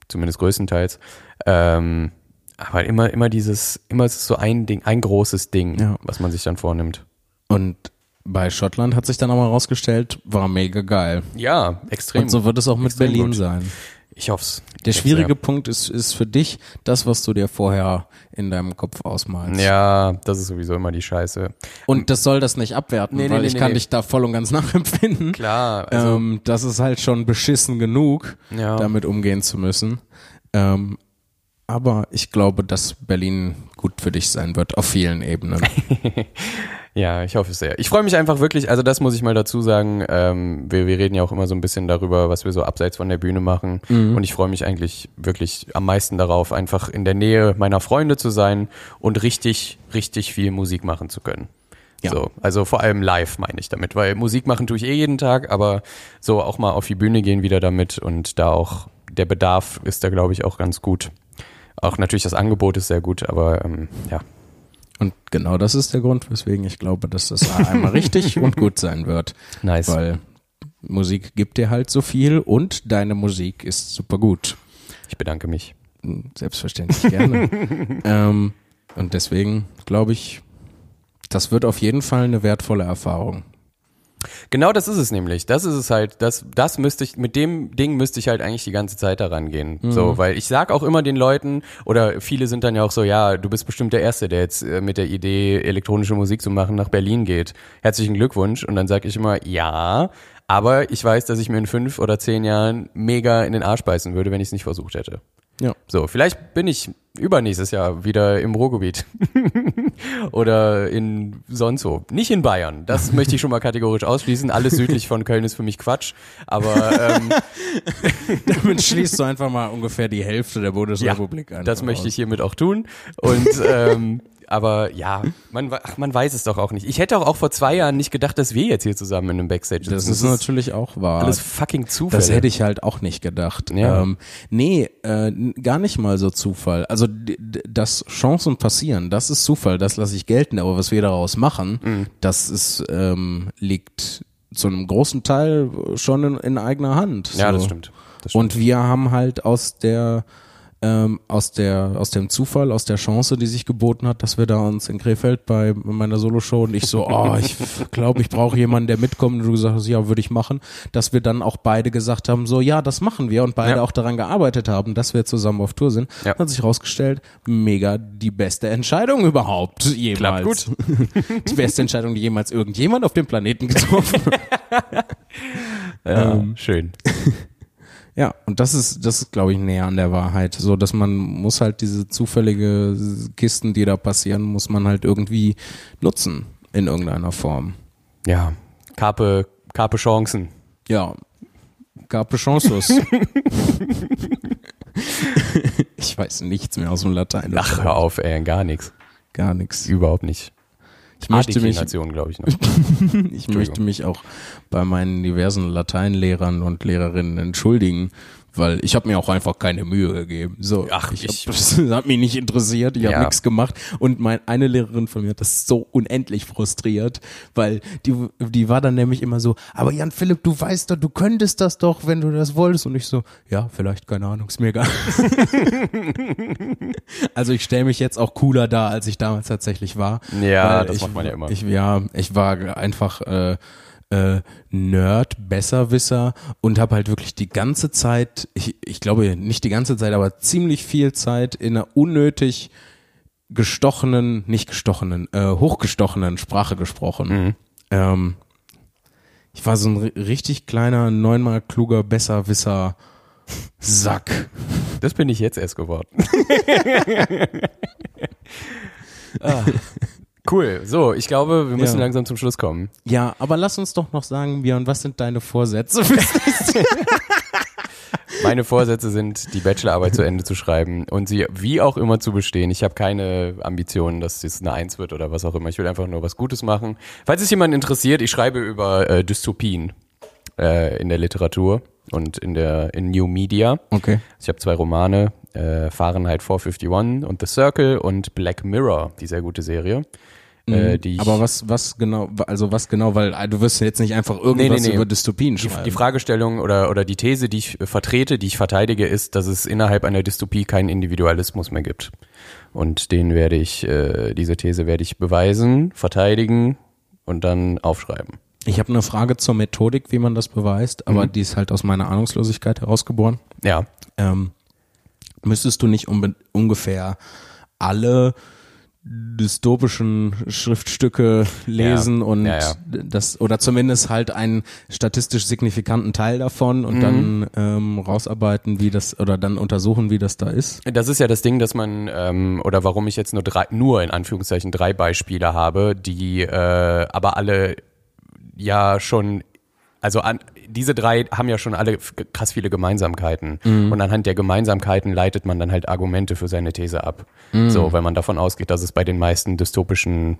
zumindest größtenteils. Ähm, aber immer, immer dieses, immer ist es so ein Ding, ein großes Ding, Ja. was man sich dann vornimmt. Und bei Schottland hat sich dann auch mal rausgestellt, war mega geil. Ja, extrem. Und so wird es auch mit Berlin gut. sein. Ich hoff's. Der Ich schwierige hoff's Punkt ist, ist für dich das, was du dir vorher in deinem Kopf ausmalst. Ja. das ist sowieso immer die Scheiße. Und das soll das nicht abwerten, Nee, weil nee, ich nee, kann dich da voll und ganz nachempfinden. Klar, also, ähm, das ist halt schon beschissen genug, ja. damit umgehen zu müssen. Ähm, aber ich glaube, dass Berlin gut für dich sein wird, auf vielen Ebenen. Ja, ich hoffe es sehr. Ich freue mich einfach wirklich, also das muss ich mal dazu sagen, ähm, wir, wir reden ja auch immer so ein bisschen darüber, was wir so abseits von der Bühne machen. Und ich freue mich eigentlich wirklich am meisten darauf, einfach in der Nähe meiner Freunde zu sein und richtig, richtig viel Musik machen zu können. Ja. So, also vor allem live meine ich damit, weil Musik machen tue ich eh jeden Tag, aber so auch mal auf die Bühne gehen wieder damit und da auch der Bedarf ist da glaube ich auch ganz gut. Auch natürlich das Angebot ist sehr gut, aber ähm, ja, Und genau das ist der Grund, weswegen ich glaube, dass das einmal richtig und gut sein wird. nice. Weil Musik gibt dir halt so viel und deine Musik ist super gut. Ich bedanke mich. Selbstverständlich gerne. ähm, und deswegen glaube ich, das wird auf jeden Fall eine wertvolle Erfahrung. Genau das ist es nämlich. Das ist es halt. Das, das müsste ich, mit dem Ding müsste ich halt eigentlich die ganze Zeit daran gehen. So, weil ich sag auch immer den Leuten, oder viele sind dann ja auch so, ja, du bist bestimmt der Erste, der jetzt äh, mit der Idee, elektronische Musik zu machen, nach Berlin geht. Herzlichen Glückwunsch. Und dann sage ich immer, ja, aber ich weiß, dass ich mir in fünf oder zehn Jahren mega in den Arsch beißen würde, wenn ich es nicht versucht hätte. Ja. So, vielleicht bin ich übernächstes Jahr wieder im Ruhrgebiet. Oder in sonst wo. Nicht in Bayern. Das möchte ich schon mal kategorisch ausschließen. Alles südlich von Köln ist für mich Quatsch. Aber ähm, Damit schließt du einfach mal ungefähr die Hälfte der Bundesrepublik an. das möchte ich hiermit auch tun. Und ähm, aber ja, man, we- ach, man weiß es doch auch nicht. Ich hätte auch, auch vor zwei Jahren nicht gedacht, dass wir jetzt hier zusammen in einem Backstage sitzen. Das ist natürlich auch wahr. alles fucking Zufall. Das hätte ich halt auch nicht gedacht. Ja. Ähm, nee, äh, gar nicht mal so Zufall. Also, dass Chancen passieren, das ist Zufall, das lasse ich gelten. Aber was wir daraus machen, Mhm. das ist, ähm, liegt zu einem großen Teil schon in, in eigener Hand. Ja, so. das stimmt. Das stimmt. Und wir haben halt aus der ähm, aus der aus dem Zufall, aus der Chance, die sich geboten hat, dass wir da uns in Krefeld bei meiner Soloshow und ich so, oh, ich glaube, ich brauche jemanden, der mitkommt. Und du gesagt hast, ja, würde ich machen, dass wir dann auch beide gesagt haben, so, ja, das machen wir und beide Ja. auch daran gearbeitet haben, dass wir zusammen auf Tour sind. Ja. Hat sich rausgestellt, mega die beste Entscheidung überhaupt jemals. gut. die beste Entscheidung, die jemals irgendjemand auf dem Planeten getroffen hat. ja, ähm, schön. Ja, und das ist, das ist, glaube ich, näher an der Wahrheit. So, dass man muss halt diese zufällige Kisten, die da passieren, muss man halt irgendwie nutzen in irgendeiner Form. Ja, Karpe, Karpe Chancen. Ja, gab Chances. ich weiß nichts mehr aus dem Latein. Ach, hör auf, ey, gar nichts. Gar nichts. Überhaupt nicht. Ich möchte mich, glaube ich noch. ich möchte mich auch bei meinen diversen Lateinlehrern und Lehrerinnen entschuldigen, weil ich habe mir auch einfach keine Mühe gegeben. So, Ach, ich, ich- hab, das hat mich nicht interessiert, ich habe Ja. nichts gemacht und mein, eine Lehrerin von mir hat das so unendlich frustriert, weil die die war dann nämlich immer so, aber Jan Philipp, du weißt doch, du könntest das doch, wenn du das wolltest und ich so, ja, vielleicht keine Ahnung, ist mir egal. also ich stelle mich jetzt auch cooler dar, als ich damals tatsächlich war. Ja, das ich, macht man ja immer. Ich, ja, ich war einfach äh, äh, Nerd, Besserwisser und habe halt wirklich die ganze Zeit, ich, ich glaube nicht die ganze Zeit, aber ziemlich viel Zeit in einer unnötig gestochenen, nicht gestochenen, äh, hochgestochenen Sprache gesprochen. Mhm. Ähm, ich war so ein ri- richtig kleiner, neunmal kluger Besserwisser Sack. Das bin ich jetzt erst geworden. ah, cool. So, ich glaube, wir müssen Ja. langsam zum Schluss kommen. Ja, aber lass uns doch noch sagen, Björn, was sind deine Vorsätze? fürs? Meine Vorsätze sind, die Bachelorarbeit zu Ende zu schreiben und sie wie auch immer zu bestehen. Ich habe keine Ambitionen, dass es eine Eins wird oder was auch immer. Ich will einfach nur was Gutes machen. Falls es jemand interessiert, ich schreibe über äh, Dystopien äh, in der Literatur und in der in New Media. okay. Ich habe zwei Romane, äh, Fahrenheit 451 und The Circle und Black Mirror, die sehr gute Serie. Äh, die Mhm. Aber was, was genau, also was genau, weil äh, du wirst jetzt nicht einfach irgendwas Nee, nee, nee. über Dystopien die, schreiben. die Fragestellung oder, oder die These, die ich äh, vertrete, die ich verteidige, ist, dass es innerhalb einer Dystopie keinen Individualismus mehr gibt. Und den werde ich, äh, diese These werde ich beweisen, verteidigen und dann aufschreiben. ich habe eine Frage zur Methodik, wie man das beweist, aber die ist halt aus meiner Ahnungslosigkeit herausgeboren. Ja. Ähm, müsstest du nicht ungefähr alle dystopischen Schriftstücke lesen und ja, ja. das oder zumindest halt einen statistisch signifikanten Teil davon Mhm. und dann ähm, rausarbeiten, wie das oder dann untersuchen, wie das da ist. Das ist ja das Ding, dass man, ähm, oder warum ich jetzt nur drei, nur in Anführungszeichen drei Beispiele habe, die äh, aber alle ja schon, also an, diese drei haben ja schon alle krass viele Gemeinsamkeiten. Und anhand der Gemeinsamkeiten leitet man dann halt Argumente für seine These ab. So, weil man davon ausgeht, dass es bei den meisten dystopischen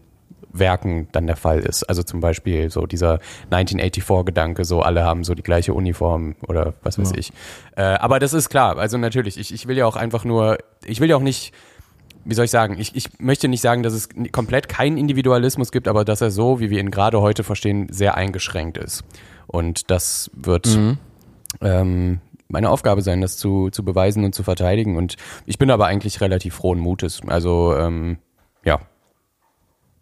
Werken dann der Fall ist. Also zum Beispiel so dieser 1984-Gedanke, so alle haben so die gleiche Uniform oder was weiß ich. Äh, aber das ist klar, also natürlich, ich, ich will ja auch einfach nur, ich will ja auch nicht, wie soll ich sagen, ich, ich möchte nicht sagen, dass es komplett keinen Individualismus gibt, aber dass er so, wie wir ihn gerade heute verstehen, sehr eingeschränkt ist. Und das wird ähm, meine Aufgabe sein, das zu, zu beweisen und zu verteidigen. Und ich bin aber eigentlich relativ frohen Mutes. Also ähm, ja,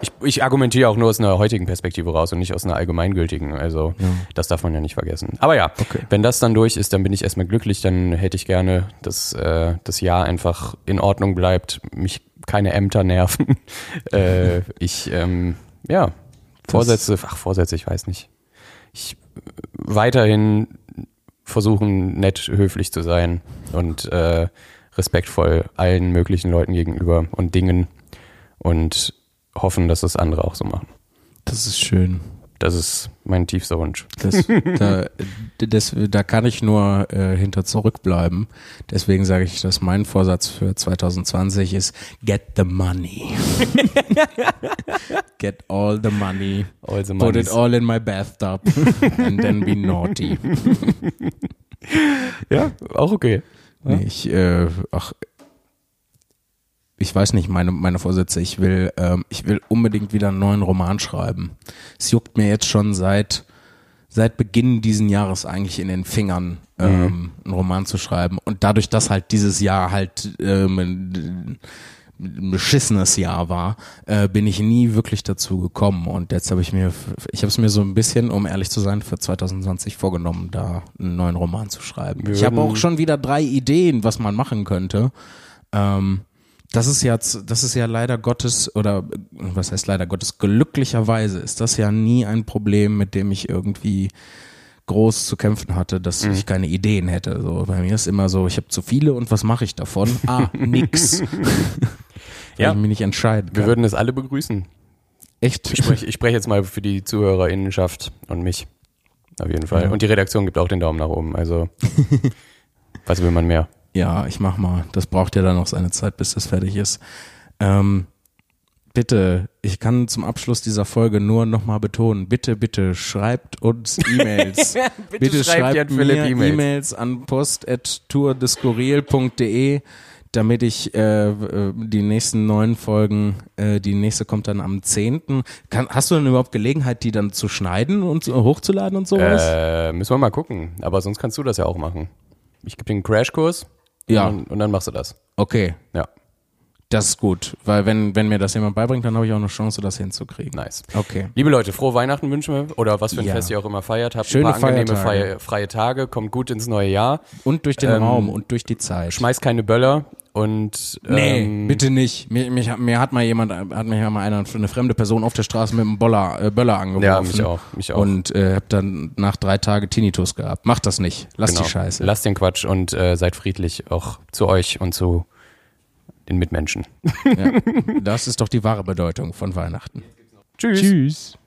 Ich, ich argumentiere auch nur aus einer heutigen Perspektive raus und nicht aus einer allgemeingültigen. Also das darf man ja nicht vergessen. Aber ja, wenn das dann durch ist, dann bin ich erstmal glücklich. Dann hätte ich gerne, dass äh, das Jahr einfach in Ordnung bleibt, mich keine Ämter nerven. äh, ich, ähm, ja, Vorsätze, ach Vorsätze, ich weiß nicht. Ich weiterhin versuchen, nett, höflich zu sein und äh, respektvoll allen möglichen Leuten gegenüber und Dingen und hoffen, dass das andere auch so machen. Das ist schön. Das ist mein tiefster Wunsch. Das, da, das, da kann ich nur äh, hinter zurückbleiben. Deswegen sage ich, dass mein Vorsatz für 2020 ist, get the money. get all the money. All the Put it all in my bathtub and then be naughty. Ja, auch okay. Nee, ich, äh, ach, ich weiß nicht, meine, meine Vorsätze, ich will, ähm, ich will unbedingt wieder einen neuen Roman schreiben. Es juckt mir jetzt schon seit, seit Beginn diesen Jahres eigentlich in den Fingern, ähm, einen Roman zu schreiben. Und dadurch, dass halt dieses Jahr halt ähm, ein, ein beschissenes Jahr war, äh, bin ich nie wirklich dazu gekommen. Und jetzt habe ich mir, ich habe es mir so ein bisschen, um ehrlich zu sein, für 2020 vorgenommen, da einen neuen Roman zu schreiben. Wir ich habe auch schon wieder drei Ideen, was man machen könnte. Ähm, das ist ja, das ist ja leider Gottes, oder was heißt leider Gottes, glücklicherweise ist das ja nie ein Problem, mit dem ich irgendwie groß zu kämpfen hatte, dass ich keine Ideen hätte. So, bei mir ist immer so, ich habe zu viele und was mache ich davon? Ah, nix. Ja. ich mich nicht entscheiden Wir kann. würden es alle begrüßen. Echt? Ich spreche ich spreche jetzt mal für die ZuhörerInnenschaft und mich. Auf jeden Fall. Ja. Und die Redaktion gibt auch den Daumen nach oben. Also, was will man mehr? Ja, ich mach mal. Das braucht ja dann noch seine Zeit, bis das fertig ist. Ähm, bitte, ich kann zum Abschluss dieser Folge nur nochmal betonen, bitte, bitte schreibt uns E-Mails. bitte, schreibt, Jan Philipp mir E-Mails. E-Mails an post.tourdeskurril.de, damit ich äh, äh, die nächsten neun Folgen, äh, die nächste kommt dann am 10. Kann, hast du denn überhaupt Gelegenheit, die dann zu schneiden und hochzuladen und sowas? Äh, müssen wir mal gucken. Aber sonst kannst du das ja auch machen. Ich gebe dir einen Crashkurs Ja. und, und dann machst du das. okay, Ja, das ist gut, weil wenn, wenn mir das jemand beibringt, dann habe ich auch eine Chance, das hinzukriegen. nice. Okay. Liebe Leute, frohe Weihnachten wünschen wir. Oder was für ein Ja. Fest ihr auch immer feiert. Habt Schöne ein paar angenehme freie, freie Tage. Kommt gut ins neue Jahr. Und durch den Ähm, Raum und durch die Zeit. Schmeißt keine Böller. Und Nee, ähm, bitte nicht. Mir, mich, hat- mir hat mal jemand, hat mich mal einer, eine fremde Person auf der Straße mit einem Boller, äh, Böller angeworfen. Ja, mich auch. Mich auch. Und äh, hab dann nach drei Tagen Tinnitus gehabt. Macht das nicht. Lass genau. die Scheiße. Lasst den Quatsch und äh, seid friedlich auch zu euch und zu den Mitmenschen. Ja. Das ist doch die wahre Bedeutung von Weihnachten. Tschüss. Tschüss.